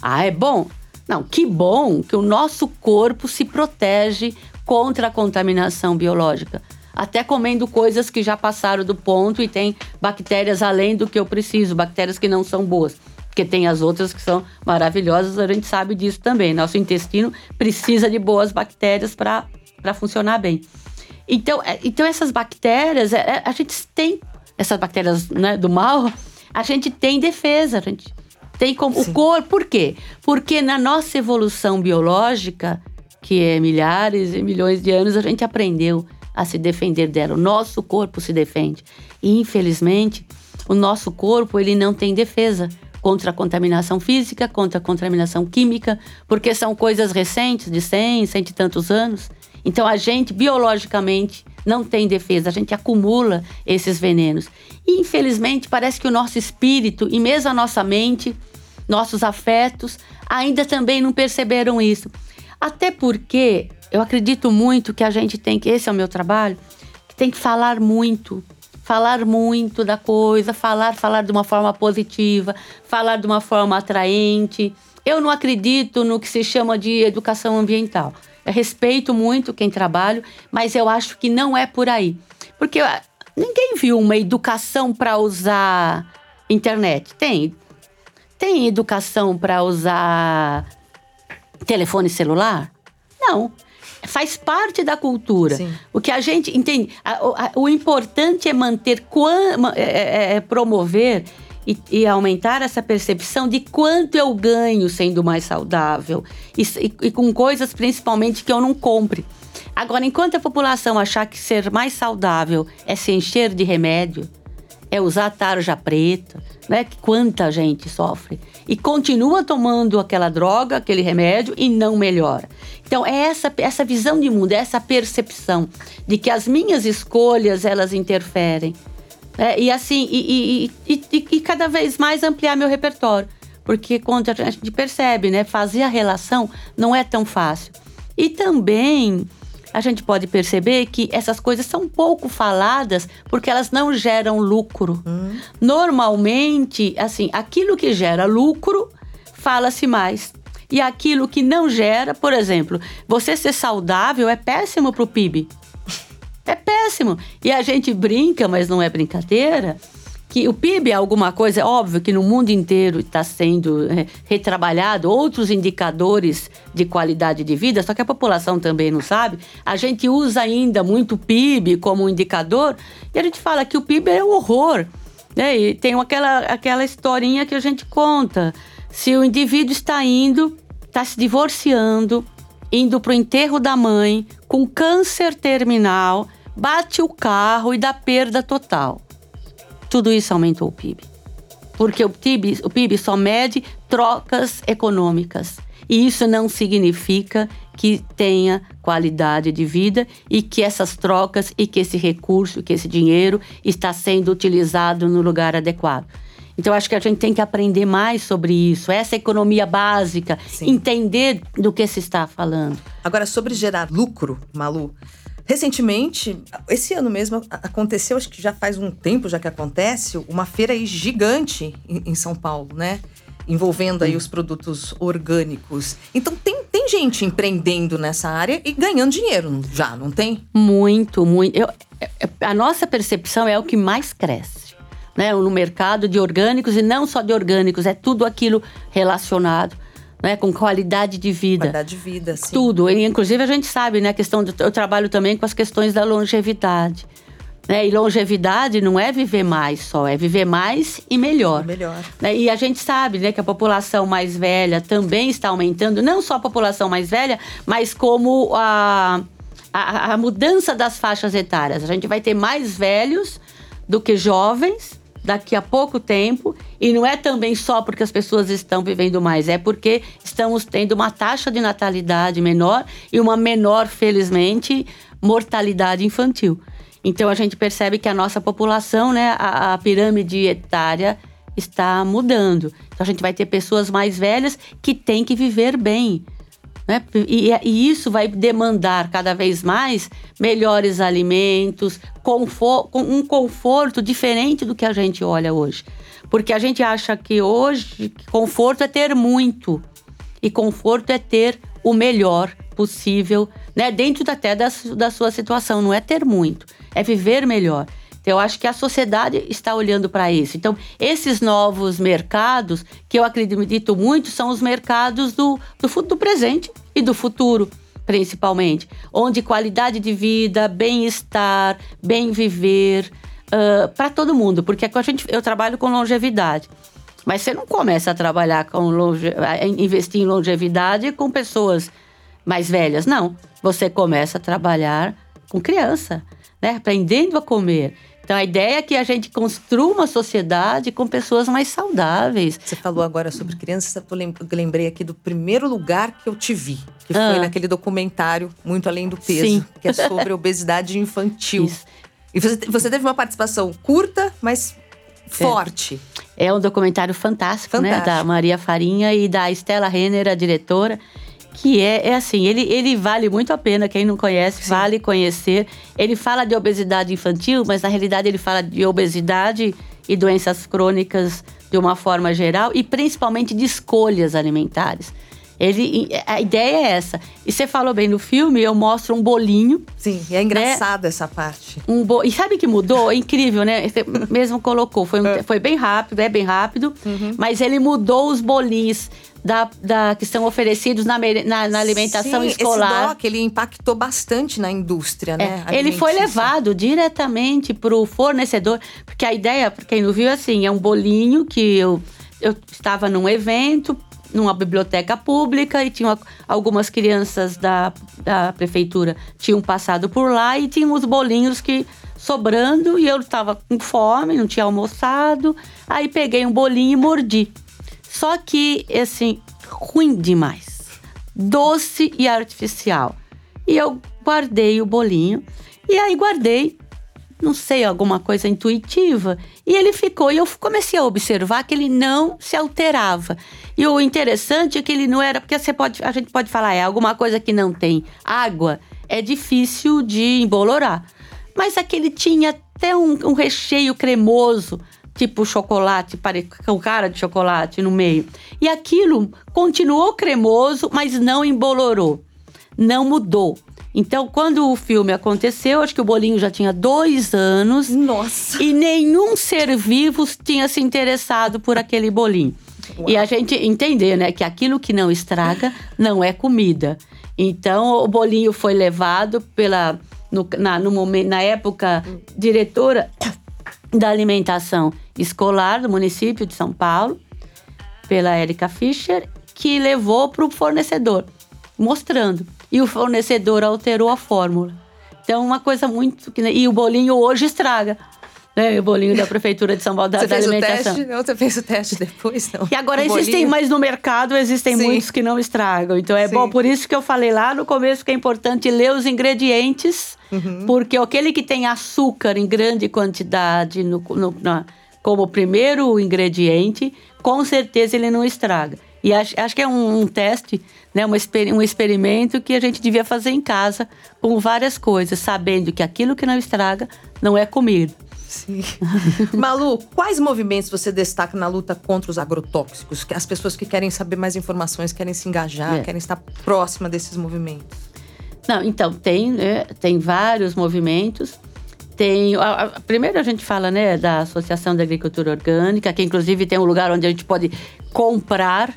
Ah, é bom? Não, que bom que o nosso corpo se protege contra a contaminação biológica. Até comendo coisas que já passaram do ponto e tem bactérias além do que eu preciso, bactérias que não são boas porque tem as outras que são maravilhosas, a gente sabe disso também. Nosso intestino precisa de boas bactérias para funcionar bem. Então, é, então essas bactérias, é, é, a gente tem, essas bactérias né, do mal, a gente tem defesa, a gente tem como Sim. o corpo. Por quê? Porque na nossa evolução biológica, que é milhares e milhões de anos, a gente aprendeu a se defender dela. O nosso corpo se defende. E infelizmente, o nosso corpo ele não tem defesa contra a contaminação física, contra a contaminação química, porque são coisas recentes, de 100, cento e tantos anos. Então a gente, biologicamente, não tem defesa, a gente acumula esses venenos. E infelizmente parece que o nosso espírito e mesmo a nossa mente, nossos afetos, ainda também não perceberam isso. Até porque eu acredito muito que a gente tem que, esse é o meu trabalho, que tem que falar muito, falar muito da coisa, falar, falar de uma forma positiva, falar de uma forma atraente. Eu não acredito no que se chama de educação ambiental. Eu respeito muito quem trabalha, mas eu acho que não é por aí. Porque ah, ninguém viu uma educação para usar internet. Tem. Tem educação para usar telefone celular? Não faz parte da cultura. Sim. O que a gente entende, a, a, o importante é manter, é, é, é promover e, e, aumentar essa percepção de quanto eu ganho sendo mais saudável e, e, e com coisas principalmente que eu não compre. Agora, enquanto a população achar que ser mais saudável é se encher de remédio, é usar tarja preta, né? Quanta gente sofre e continua tomando aquela droga, aquele remédio e não melhora. Então é essa essa visão de mundo, é essa percepção de que as minhas escolhas elas interferem. É, e assim, e, e, e, e, cada vez mais ampliar meu repertório. Porque quando a gente percebe, né, fazer a relação não é tão fácil. E também a gente pode perceber que essas coisas são pouco faladas porque elas não geram lucro. Hum. Normalmente, assim, aquilo que gera lucro fala-se mais. E aquilo que não gera, por exemplo, você ser saudável é péssimo para o PIB. É péssimo. E a gente brinca, mas não é brincadeira que o PIB é alguma coisa, é óbvio que no mundo inteiro está sendo é, retrabalhado outros indicadores de qualidade de vida, só que a população também não sabe. A gente usa ainda muito o PIB como indicador e a gente fala que o PIB é um horror. Né? E tem aquela, aquela historinha que a gente conta. Se o indivíduo está indo, está se divorciando, indo para o enterro da mãe, com câncer terminal, bate o carro e dá perda total tudo isso aumentou o PIB. Porque o PIB, o PIB só mede trocas econômicas. E isso não significa que tenha qualidade de vida e que essas trocas e que esse recurso, que esse dinheiro está sendo utilizado no lugar adequado. Então, acho que a gente tem que aprender mais sobre isso, essa economia básica, Sim. entender do que se está falando. Agora, sobre gerar lucro, Malu, Recentemente, esse ano mesmo, aconteceu, acho que já faz um tempo já que acontece, uma feira aí gigante em, São Paulo, né? Envolvendo aí os produtos orgânicos. Então tem, tem gente empreendendo nessa área e ganhando dinheiro já, não tem? Muito, muito. Eu, a nossa percepção é o que mais cresce. Né, no mercado de orgânicos e não só de orgânicos, é tudo aquilo relacionado né, com qualidade de vida. Qualidade de vida, sim. Tudo. E, inclusive, a gente sabe, né, a questão do, eu trabalho também com as questões da longevidade. Né? E longevidade não é viver mais só, é viver mais e melhor. Melhor. Né? E a gente sabe né, que a população mais velha também está aumentando, não só a população mais velha, mas como a, a, a mudança das faixas etárias. A gente vai ter mais velhos do que jovens daqui a pouco tempo. E não é também só porque as pessoas estão vivendo mais, é porque estamos tendo uma taxa de natalidade menor e uma menor, felizmente, mortalidade infantil. Então a gente percebe que a nossa população, né, a, a pirâmide etária está mudando. Então a gente vai ter pessoas mais velhas que têm que viver bem. Né? E, e, isso vai demandar cada vez mais melhores alimentos, confor um conforto diferente do que a gente olha hoje. Porque a gente acha que hoje conforto é ter muito e conforto é ter o melhor possível, né? Dentro até da, da sua situação, não é ter muito, é viver melhor. Eu acho que a sociedade está olhando para isso. Então, esses novos mercados, que eu acredito muito, são os mercados do, do, do presente e do futuro principalmente, onde qualidade de vida, bem-estar, bem viver uh, para todo mundo, porque a gente, eu trabalho com longevidade. Mas você não começa a trabalhar com longe, a investir em longevidade com pessoas mais velhas, não. Você começa a trabalhar com criança, né? Aprendendo a comer. Então a ideia é que a gente construa uma sociedade com pessoas mais saudáveis. Você falou agora sobre crianças, eu lembrei aqui do primeiro lugar que eu te vi, que ah. foi naquele documentário Muito Além do Peso, Sim. que é sobre obesidade infantil. Isso. E você, você teve uma participação curta, mas forte. É, é um documentário fantástico, fantástico, né? Da Maria Farinha e da Estela Renner, a diretora que é, é assim, ele, ele vale muito a pena, quem não conhece, Sim. vale conhecer. Ele fala de obesidade infantil, mas na realidade ele fala de obesidade e doenças crônicas de uma forma geral e principalmente de escolhas alimentares. Ele, a ideia é essa. E você falou bem no filme, eu mostro um bolinho. Sim, é engraçado né? essa parte. Um bo... E sabe que mudou? É incrível, né? Você mesmo colocou. Foi, um... é. foi bem rápido, é bem rápido. Uhum. Mas ele mudou os bolinhos da, da, que são oferecidos na, na, na alimentação Sim, escolar. Esse DOC, ele impactou bastante na indústria, né? É, ele foi levado diretamente para o fornecedor, porque a ideia, para quem não viu, é assim, é um bolinho que eu, eu estava num evento, numa biblioteca pública e tinha algumas crianças da, da prefeitura tinham passado por lá e tinham os bolinhos que sobrando e eu estava com fome, não tinha almoçado. Aí peguei um bolinho e mordi. Só que, assim, ruim demais. Doce e artificial. E eu guardei o bolinho. E aí guardei, não sei, alguma coisa intuitiva. E ele ficou. E eu comecei a observar que ele não se alterava. E o interessante é que ele não era. Porque você pode, a gente pode falar, é alguma coisa que não tem água, é difícil de embolorar. Mas aquele tinha até um, um recheio cremoso tipo chocolate, com cara de chocolate no meio. E aquilo continuou cremoso, mas não embolorou, não mudou. Então, quando o filme aconteceu, acho que o bolinho já tinha dois anos. Nossa! E nenhum ser vivo tinha se interessado por aquele bolinho. Uau. E a gente entender, né, que aquilo que não estraga não é comida. Então, o bolinho foi levado pela, no, na, no momento, na época, diretora da alimentação escolar do município de São Paulo, pela Érica Fischer, que levou para o fornecedor, mostrando. E o fornecedor alterou a fórmula. Então, uma coisa muito. E o bolinho hoje estraga né? O bolinho da Prefeitura de São Paulo da, você da fez Alimentação. O teste? Não, você fez o teste depois, não. E agora o existem, bolinho. mas no mercado existem Sim. muitos que não estragam. Então é Sim. bom, por isso que eu falei lá no começo que é importante ler os ingredientes, Uhum. porque aquele que tem açúcar em grande quantidade no, no- na- como primeiro ingrediente, com certeza ele não estraga. E acho, acho que é um, um teste, né, uma exper- um experimento que a gente devia fazer em casa com várias coisas, sabendo que aquilo que não estraga não é comida. Sim. Malu, quais movimentos você destaca na luta contra os agrotóxicos? Que As pessoas que querem saber mais informações, querem se engajar, É. querem estar próxima desses movimentos. Não, então, tem, né, tem vários movimentos. Tem, a- a- primeiro a gente fala né, da Associação da Agricultura Orgânica, que inclusive tem um lugar onde a gente pode comprar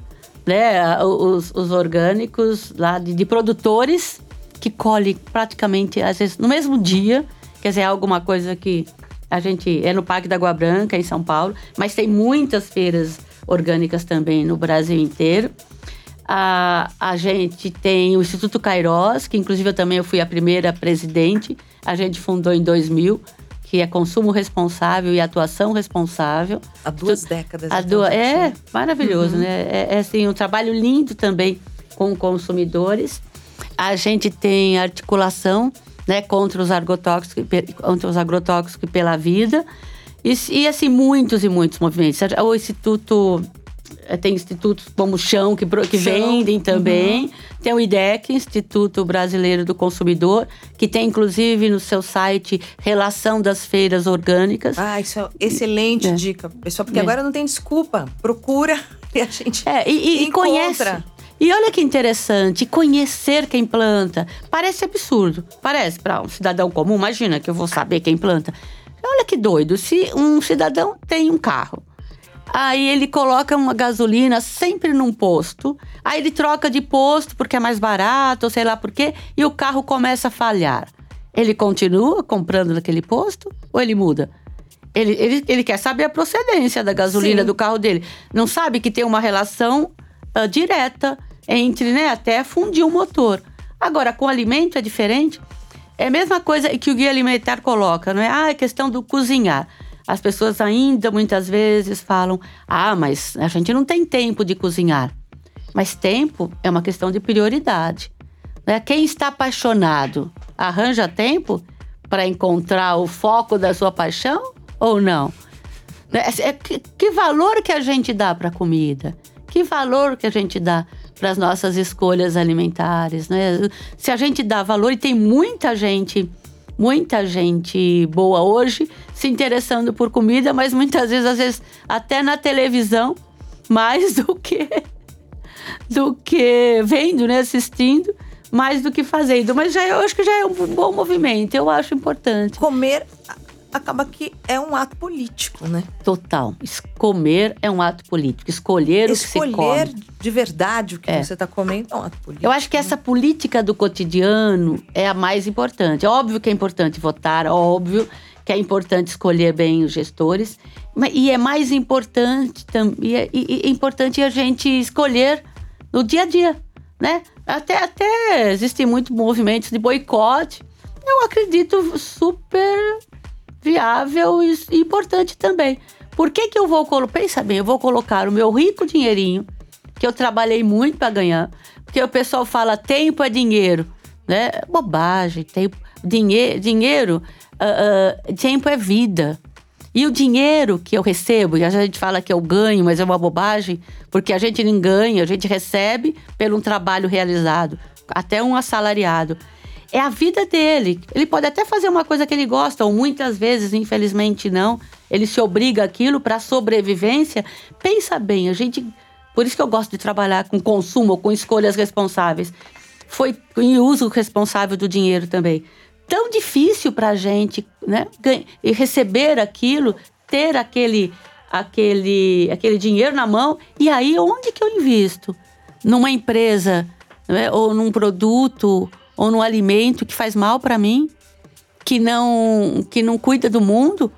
né, os, os orgânicos lá de, de produtores que colhem praticamente, às vezes, no mesmo dia. Quer dizer, alguma coisa que a gente. É no Parque da Água Branca, em São Paulo, mas tem muitas feiras orgânicas também no Brasil inteiro. A, a gente tem o Instituto Cairós, que inclusive eu também eu fui a primeira presidente. A gente fundou em 2000, que é consumo responsável e atuação responsável. Há duas décadas. A do- já é maravilhoso, né? É, é assim, um trabalho lindo também com consumidores. A gente tem articulação né, contra, os agrotóxicos, contra os agrotóxicos e pela vida. E, e, assim, muitos e muitos movimentos. O Instituto. eh, Tem institutos como o Chão, que, que Chão, vendem também. Tem o IDEC, Instituto Brasileiro do Consumidor, que tem inclusive no seu site relação das feiras orgânicas. Ah, isso é excelente É. dica, pessoal, porque É. agora não tem desculpa. Procura e a gente. É, e, e- e Encontra. conhece. E olha que interessante, conhecer quem planta. Parece absurdo. Parece para um cidadão comum. Imagina que eu vou saber quem planta. Olha que doido. Se um cidadão tem um carro, aí ele coloca uma gasolina sempre num posto, aí ele troca de posto porque é mais barato, ou sei lá por quê, e o carro começa a falhar. Ele continua comprando naquele posto ou ele muda? Ele, ele, ele quer saber a procedência da gasolina Sim. do carro dele. Não sabe que tem uma relação ah, direta entre, né, até fundir o motor. Agora, com alimento é diferente. É a mesma coisa que o guia alimentar coloca, não é? Ah, é questão do cozinhar. As pessoas ainda muitas vezes falam: ah, mas a gente não tem tempo de cozinhar. Mas tempo é uma questão de prioridade. Né? Quem está apaixonado arranja tempo para encontrar o foco da sua paixão ou não? Né? É- que, que valor que a gente dá para a comida? Que valor que a gente dá para as nossas escolhas alimentares? Né? Se a gente dá valor, e tem muita gente, muita gente boa hoje se interessando por comida, mas muitas vezes, às vezes, até na televisão, mais do que do que vendo, né, assistindo, mais do que fazendo. Mas já, eu acho que já é um bom movimento, eu acho importante. Comer acaba que é um ato político, né? Total. Comer é um ato político. Escolher, o que se Escolher come. de verdade o que É. você está comendo é um ato político. Eu acho que essa política do cotidiano é a mais importante. É óbvio que é importante votar, é óbvio que é importante escolher bem os gestores, e é mais importante tam- e é, e- e é importante a gente escolher no dia a dia, né? Até, até existem muitos movimentos de boicote. Eu acredito super viável e importante também. Por que, que eu vou colocar? Pensa bem, eu vou colocar o meu rico dinheirinho, que eu trabalhei muito para ganhar, porque o pessoal fala tempo é dinheiro, né? Bobagem, tempo, dinheiro, dinheiro, uh, uh, tempo é vida. E o dinheiro que eu recebo, e a gente fala que eu ganho, mas é uma bobagem, porque a gente não ganha, a gente recebe pelo um trabalho realizado, até um assalariado. É a vida dele. Ele pode até fazer uma coisa que ele gosta, ou muitas vezes, infelizmente, não. Ele se obriga aquilo para sobrevivência. Pensa bem, a gente. Por isso que eu gosto de trabalhar com consumo, com escolhas responsáveis. Foi em uso responsável do dinheiro também tão difícil para a gente né, receber aquilo, ter aquele, aquele, aquele dinheiro na mão. E aí, onde que eu invisto? Numa empresa, né, ou num produto, ou num alimento que faz mal para mim, que não, que não cuida do mundo?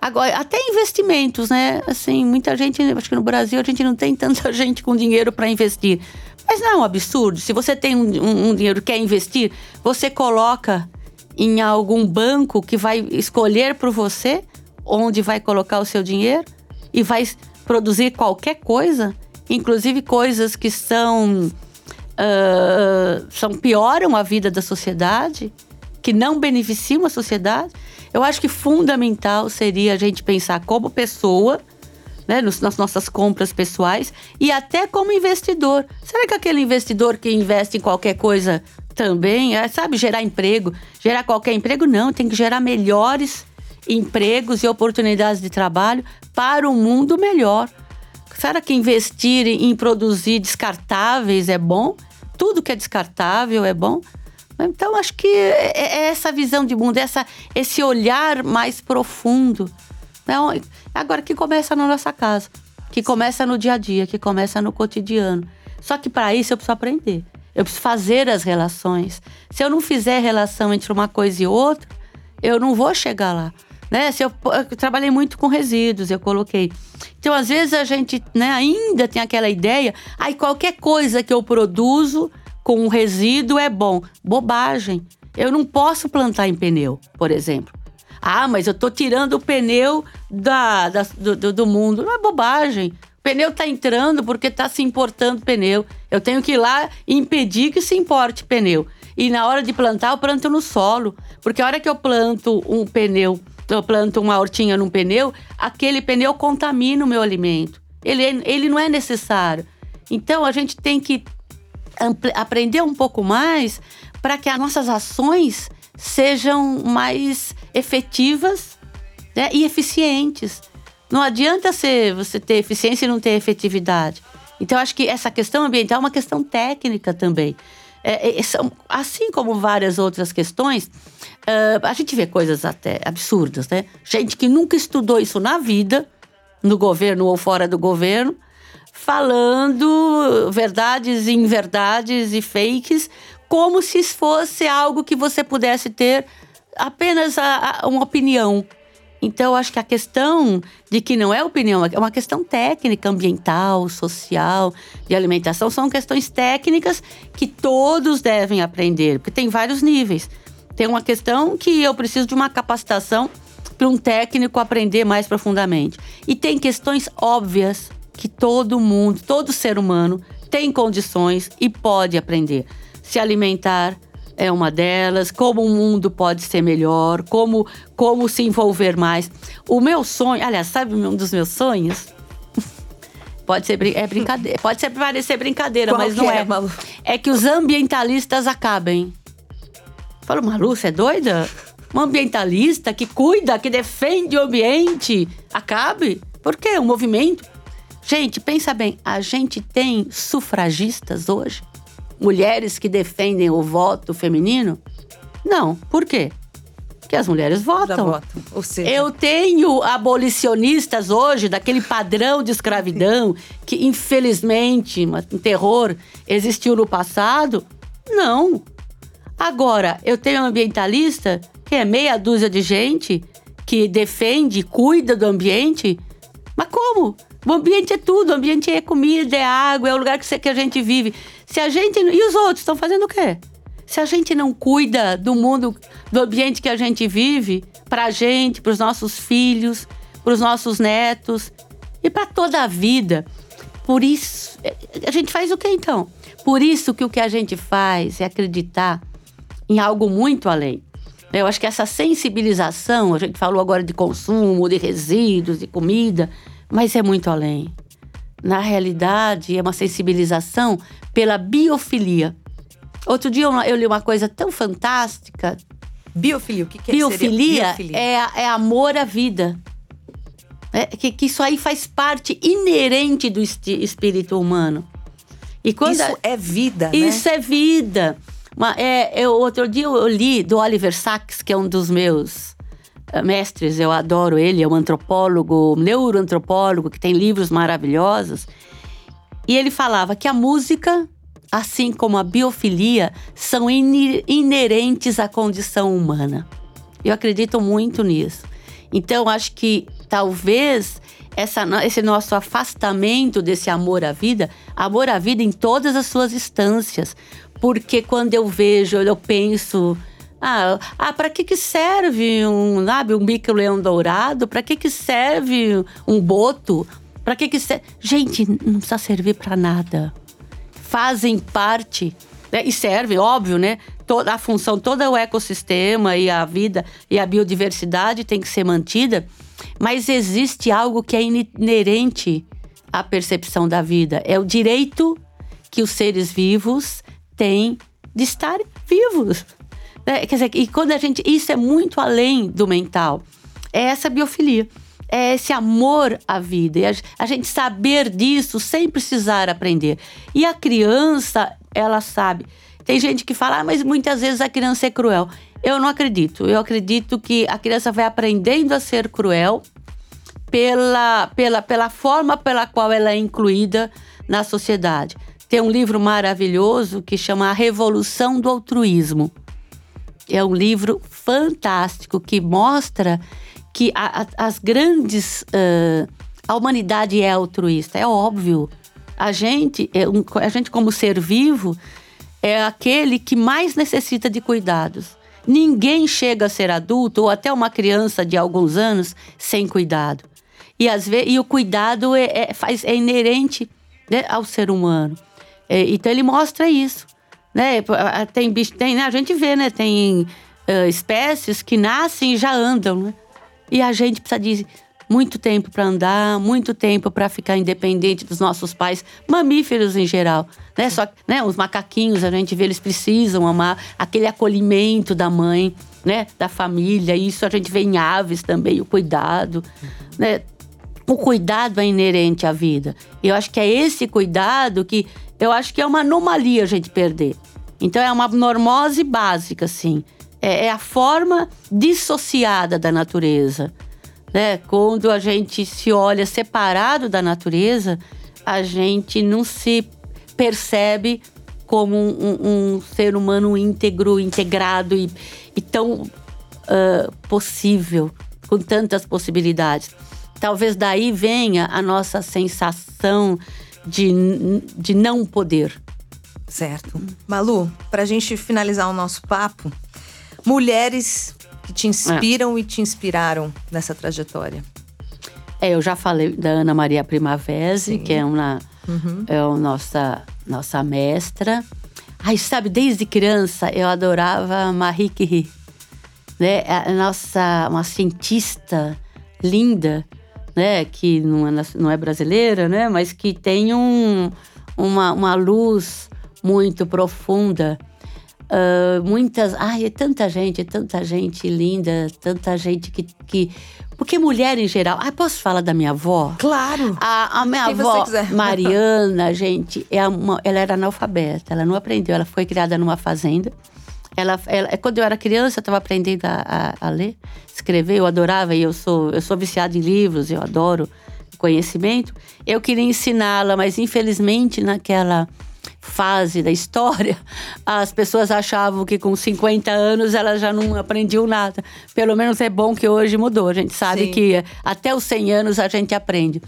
Agora, até investimentos, né? Assim, muita gente, acho que no Brasil a gente não tem tanta gente com dinheiro para investir. Mas não é um absurdo. Se você tem um, um, dinheiro quer investir, você coloca em algum banco que vai escolher por você onde vai colocar o seu dinheiro e vai produzir qualquer coisa, inclusive coisas que são, uh, são pioram a vida da sociedade, que não beneficiam a sociedade. Eu acho que fundamental seria a gente pensar como pessoa, né, nas nossas compras pessoais e até como investidor. Será que aquele investidor que investe em qualquer coisa também, é, sabe, gerar emprego. Gerar qualquer emprego, não, tem que gerar melhores empregos e oportunidades de trabalho para um mundo melhor. Será que investir em produzir descartáveis é bom? Tudo que é descartável é bom? Então, acho que é, é essa visão de mundo, essa, esse olhar mais profundo. Então, agora que começa na nossa casa, que começa no dia a dia, que começa no cotidiano. Só que para isso eu preciso aprender. Eu preciso fazer as relações. Se eu não fizer relação entre uma coisa e outra, eu não vou chegar lá. Né? Se eu, eu trabalhei muito com resíduos, eu coloquei. Então, às vezes, a gente né, ainda tem aquela ideia, aí qualquer coisa que eu produzo com um resíduo é bom. Bobagem. Eu não posso plantar em pneu, por exemplo. Ah, mas eu estou tirando o pneu da, da do, do mundo. Não é bobagem pneu está entrando porque está se importando pneu. Eu tenho que ir lá impedir que se importe pneu. E na hora de plantar, eu planto no solo. Porque a hora que eu planto um pneu, eu planto uma hortinha num pneu, aquele pneu contamina o meu alimento. Ele, ele não é necessário. Então a gente tem que aprender um pouco mais para que as nossas ações sejam mais efetivas né, e eficientes. Não adianta ser, você ter eficiência e não ter efetividade. Então, acho que essa questão ambiental é uma questão técnica também. É, é, são, assim como várias outras questões, uh, a gente vê coisas até absurdas, né? Gente que nunca estudou isso na vida, no governo ou fora do governo, falando verdades e inverdades e fakes, como se fosse algo que você pudesse ter apenas a, a, uma opinião. Então, acho que a questão de que não é opinião, é uma questão técnica, ambiental, social, de alimentação, são questões técnicas que todos devem aprender, porque tem vários níveis. Tem uma questão que eu preciso de uma capacitação para um técnico aprender mais profundamente. E tem questões óbvias que todo mundo, todo ser humano tem condições e pode aprender. Se alimentar, é uma delas, como o mundo pode ser melhor, como, como se envolver mais. O meu sonho, aliás, sabe um dos meus sonhos? pode ser é brincadeira, pode ser parecer brincadeira, Qual mas não é. É, é que os ambientalistas acabem. Falo, Malu, você é doida? Um ambientalista que cuida, que defende o ambiente, acabe? Por quê? Um movimento. Gente, pensa bem, a gente tem sufragistas hoje? mulheres que defendem o voto feminino? Não. Por quê? Porque as mulheres votam. votam. Ou seja... Eu tenho abolicionistas hoje daquele padrão de escravidão que, infelizmente, um terror existiu no passado. Não. Agora, eu tenho um ambientalista que é meia dúzia de gente que defende, cuida do ambiente. Mas como? O ambiente é tudo, o ambiente é comida, é água, é o lugar que a gente vive. Se a gente. E os outros estão fazendo o quê? Se a gente não cuida do mundo, do ambiente que a gente vive, para a gente, para os nossos filhos, para os nossos netos e para toda a vida. Por isso, a gente faz o que então? Por isso que o que a gente faz é acreditar em algo muito além. Eu acho que essa sensibilização, a gente falou agora de consumo, de resíduos, de comida, mas é muito além. Na realidade, é uma sensibilização pela biofilia. Outro dia eu li uma coisa tão fantástica. Biofilia, o que, que biofilia, biofilia? É, é amor à vida. É, que, que isso aí faz parte inerente do espírito humano. E quando isso a, é vida, né? Isso é vida. Uma, é, eu, outro dia eu li do Oliver Sacks, que é um dos meus uh, mestres, eu adoro ele, é um antropólogo, neuroantropólogo, que tem livros maravilhosos. E ele falava que a música, assim como a biofilia, são inerentes à condição humana. Eu acredito muito nisso. Então, acho que talvez essa, esse nosso afastamento desse amor à vida, amor à vida em todas as suas instâncias. Porque quando eu vejo, eu penso, ah, ah para que, que serve um, sabe, um bico-leão dourado? Para que, que serve um boto? Para que, que serve? Gente, não precisa servir para nada. Fazem parte né? e servem, óbvio, né? Toda a função, todo o ecossistema e a vida e a biodiversidade tem que ser mantida, mas existe algo que é inerente à percepção da vida. É o direito que os seres vivos tem de estar vivos. Né? Quer dizer, e quando a gente. Isso é muito além do mental. É essa biofilia. É esse amor à vida. E a, a gente saber disso sem precisar aprender. E a criança, ela sabe. Tem gente que fala, ah, mas muitas vezes a criança é cruel. Eu não acredito. Eu acredito que a criança vai aprendendo a ser cruel pela, pela, pela forma pela qual ela é incluída na sociedade. Tem um livro maravilhoso que chama A Revolução do Altruísmo. É um livro fantástico que mostra que a, a, as grandes. Uh, a humanidade é altruísta, é óbvio. A gente, é um, a gente, como ser vivo, é aquele que mais necessita de cuidados. Ninguém chega a ser adulto ou até uma criança de alguns anos sem cuidado. E, às vezes, e o cuidado é, é, faz, é inerente né, ao ser humano. É, então ele mostra isso. Né? Tem bicho, tem, né? A gente vê, né? Tem uh, espécies que nascem e já andam, né? E a gente precisa de muito tempo para andar, muito tempo para ficar independente dos nossos pais, mamíferos em geral, né? Só, né? Os macaquinhos a gente vê eles precisam amar aquele acolhimento da mãe, né? Da família. Isso a gente vê em aves também, o cuidado, né? O cuidado é inerente à vida. Eu acho que é esse cuidado que eu acho que é uma anomalia a gente perder. Então é uma normose básica, assim. É, é a forma dissociada da natureza. Né? Quando a gente se olha separado da natureza, a gente não se percebe como um, um, ser humano íntegro, integrado e, e tão uh, possível, com tantas possibilidades. Talvez daí venha a nossa sensação de, de não poder. Certo. Malu, para a gente finalizar o nosso papo, mulheres que te inspiram é. e te inspiraram nessa trajetória. É, eu já falei da Ana Maria Primavesi, que é uma uhum. é a nossa, nossa mestra. Ai, sabe, desde criança eu adorava Marie Curie. Né? A nossa, uma cientista linda, né, que não é, não é brasileira, né, mas que tem um, uma, uma luz muito profunda. Uh, muitas. Ai, é tanta gente, tanta gente linda, tanta gente que. que porque mulher em geral. Ai, posso falar da minha avó? Claro! A, a minha Quem avó, Mariana, gente, é uma, ela era analfabeta, ela não aprendeu, ela foi criada numa fazenda. Ela, ela, quando eu era criança, eu estava aprendendo a, a, a, ler, escrever, eu adorava, e eu sou, eu sou viciada em livros, eu adoro conhecimento. Eu queria ensiná-la, mas infelizmente naquela fase da história, as pessoas achavam que com 50 anos elas já não aprendiam nada. Pelo menos é bom que hoje mudou. A gente sabe Sim. que até os 100 anos a gente aprende.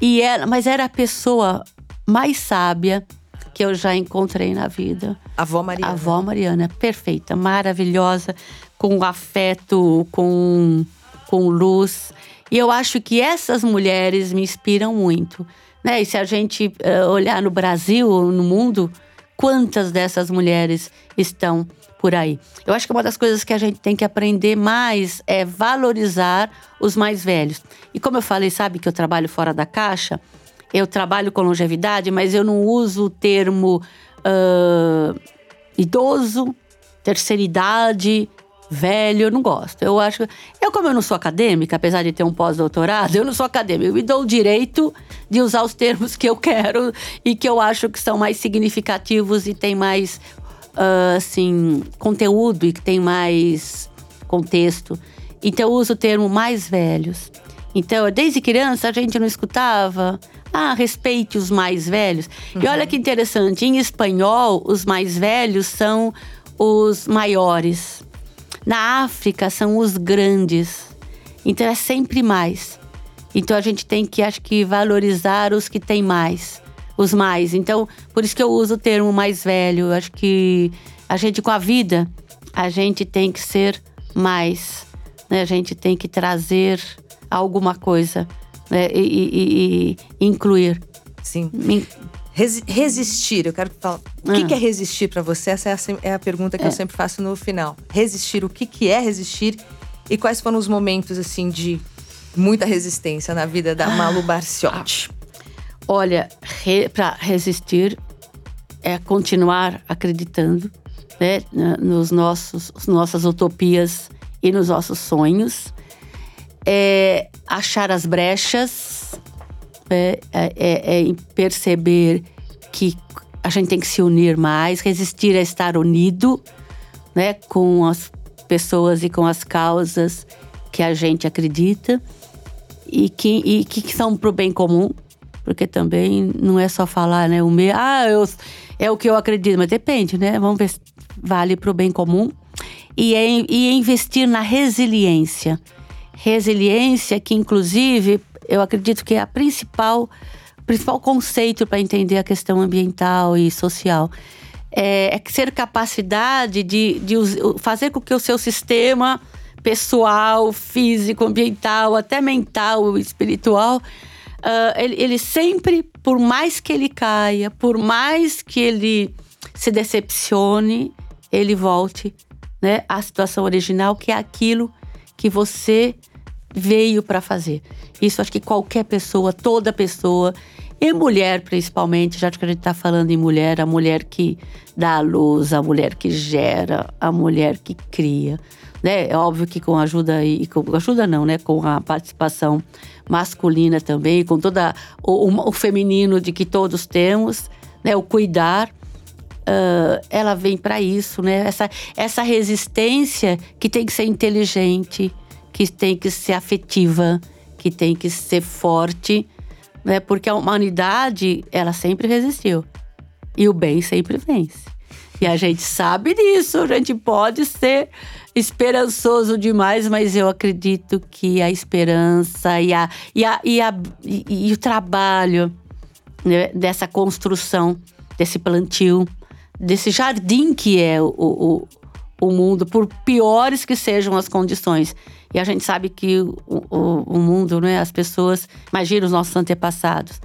E ela, mas era a pessoa mais sábia, que eu já encontrei na vida. A avó Mariana. A avó Mariana, perfeita, maravilhosa, com afeto, com, com luz. E eu acho que essas mulheres me inspiram muito. Né? E se a gente uh, olhar no Brasil, no mundo, quantas dessas mulheres estão por aí? Eu acho que uma das coisas que a gente tem que aprender mais é valorizar os mais velhos. E como eu falei, sabe que eu trabalho fora da caixa? Eu trabalho com longevidade, mas eu não uso o termo uh, idoso, terceira idade, velho, eu não gosto. Eu acho. Eu, como eu não sou acadêmica, apesar de ter um pós-doutorado, eu não sou acadêmica. Eu me dou o direito de usar os termos que eu quero e que eu acho que são mais significativos e tem mais, uh, assim, conteúdo e que tem mais contexto. Então, eu uso o termo mais velhos. Então, desde criança, a gente não escutava. Ah, respeite os mais velhos. Uhum. E olha que interessante, em espanhol, os mais velhos são os maiores. Na África são os grandes. Então é sempre mais. Então a gente tem que, acho que, valorizar os que têm mais, os mais. Então, por isso que eu uso o termo mais velho. Acho que a gente, com a vida, a gente tem que ser mais. Né? A gente tem que trazer alguma coisa né? e, e, e incluir. Sim. resistir, eu quero falar. O que, ah. que é resistir para você? Essa é a, é a pergunta que é. eu sempre faço no final. Resistir, o que, que é resistir e quais foram os momentos assim de muita resistência na vida da Malu Barciotti? Olha, re, para resistir é continuar acreditando né, nos nossos nossas utopias e nos nossos sonhos, é achar as brechas é, é, é, é perceber que a gente tem que se unir mais, resistir a estar unido, né, com as pessoas e com as causas que a gente acredita e que, e que são para o bem comum, porque também não é só falar, né, o meu, ah, eu, é o que eu acredito, mas depende, né, vamos ver se vale para o bem comum e, é, e investir na resiliência. Resiliência que, inclusive, eu acredito que é a principal, principal conceito para entender a questão ambiental e social. É, é ser capacidade de, de fazer com que o seu sistema pessoal, físico, ambiental, até mental, espiritual, uh, ele, ele sempre, por mais que ele caia, por mais que ele se decepcione, ele volte né, à situação original, que é aquilo que você veio para fazer. Isso acho que qualquer pessoa, toda pessoa, e mulher principalmente, já que a gente está falando em mulher, a mulher que dá a luz, a mulher que gera, a mulher que cria. Né? É óbvio que com ajuda e com ajuda não, né? Com a participação masculina também, com toda o, o, o feminino de que todos temos, né? O cuidar, uh, ela vem para isso, né? Essa, essa resistência que tem que ser inteligente, que tem que ser afetiva, que tem que ser forte, né? Porque a humanidade, ela sempre resistiu. E o bem sempre vence. E a gente sabe disso, a gente pode ser esperançoso demais, mas eu acredito que a esperança e, a, e, a, e, a, e, e o trabalho né, dessa construção, desse plantio, desse jardim que é o, o, o mundo, por piores que sejam as condições. E a gente sabe que o, o, o mundo, né, as pessoas, imagina os nossos antepassados,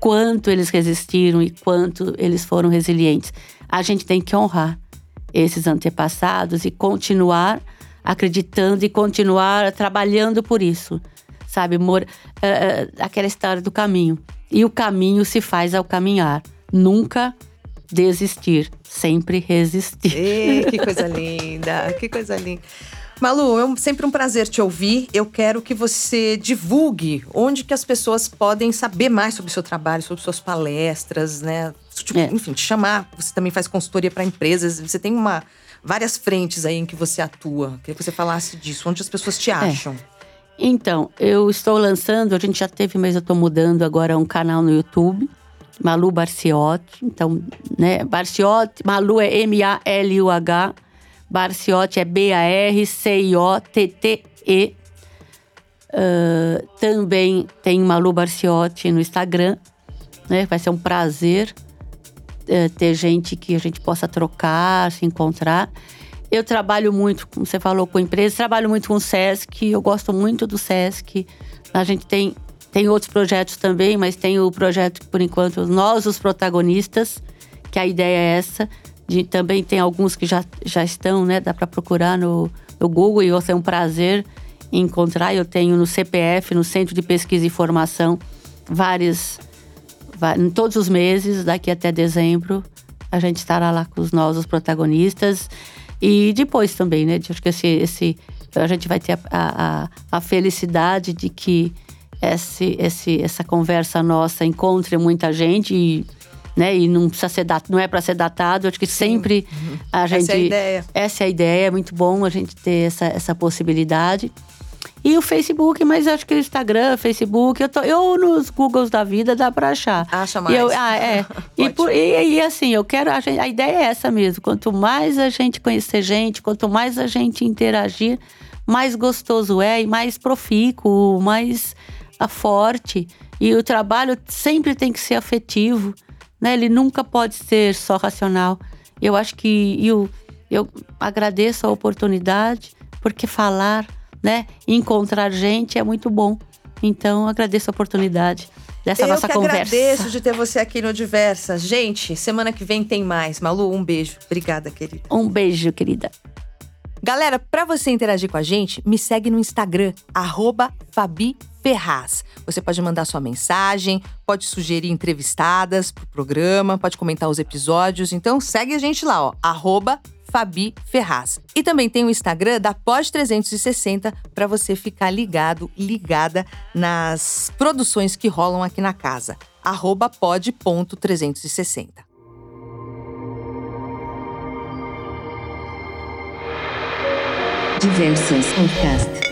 quanto eles resistiram e quanto eles foram resilientes. A gente tem que honrar esses antepassados e continuar acreditando e continuar trabalhando por isso, sabe? Mor uh, aquela história do caminho. E o caminho se faz ao caminhar. Nunca desistir, sempre resistir. Ei, que coisa linda, que coisa linda. Malu, é sempre um prazer te ouvir. Eu quero que você divulgue onde que as pessoas podem saber mais sobre o seu trabalho, sobre suas palestras, né? Tipo, é. Enfim, te chamar. Você também faz consultoria para empresas. Você tem uma várias frentes aí em que você atua. Queria que você falasse disso. Onde as pessoas te é. acham? É. Então, eu estou lançando, a gente já teve, mas eu estou mudando agora um canal no YouTube Malu Barciotti. Então, né, Barciotti, Malu é M-A-L-U-H, Barciotti é B-A-R-C-I-O-T-T-E. Uh, também tem Malu Barciotti no Instagram, né? Vai ser um prazer é, ter gente que a gente possa trocar, se encontrar. Eu trabalho muito, como você falou, com empresas, trabalho muito com o SESC, eu gosto muito do SESC. A gente tem, tem outros projetos também, mas tem o projeto, por enquanto, Nós os Protagonistas, que a ideia é essa. De, também tem alguns que já, já estão, né? Dá para procurar no, no Google e é um prazer encontrar. Eu tenho no CPF, no Centro de Pesquisa e Formação, vários, em todos os meses, daqui até dezembro, a gente estará lá com os nossos protagonistas. E depois também, né? Acho que esse, esse, a gente vai ter a, a, a felicidade de que esse, esse, essa conversa nossa encontre muita gente e, né, e não precisa ser dat, não é para ser datado. Acho que sempre Sim. a gente essa é a ideia. Essa é a ideia, é muito bom a gente ter essa, essa possibilidade. E o Facebook, mas acho que o Instagram, Facebook, eu, tô, eu nos Googles da vida dá pra achar. Acha mais. Eu, ah, é. e, por, e, e, assim, eu quero. A, gente, a, ideia é essa mesmo. Quanto mais a gente conhecer gente, quanto mais a gente interagir, mais gostoso é e mais profícuo, mais a, forte. E o trabalho sempre tem que ser afetivo, né? Ele nunca pode ser só racional. Eu acho que eu, eu agradeço a oportunidade, porque falar né? Encontrar gente é muito bom. Então, agradeço a oportunidade dessa eu nossa que conversa. agradeço de ter você aqui no Diversas. Gente, semana que vem tem mais. Malu, um beijo. Obrigada, querida. Um beijo, querida. Galera, para você interagir com a gente, me segue no Instagram, Fabi Ferraz. Você pode mandar sua mensagem, pode sugerir entrevistadas pro programa, pode comentar os episódios. Então segue a gente lá, ó, arroba Fabi Ferraz. E também tem o Instagram da Pod 360 para você ficar ligado, ligada nas produções que rolam aqui na casa. Arroba pod.360. Diversas Podcast.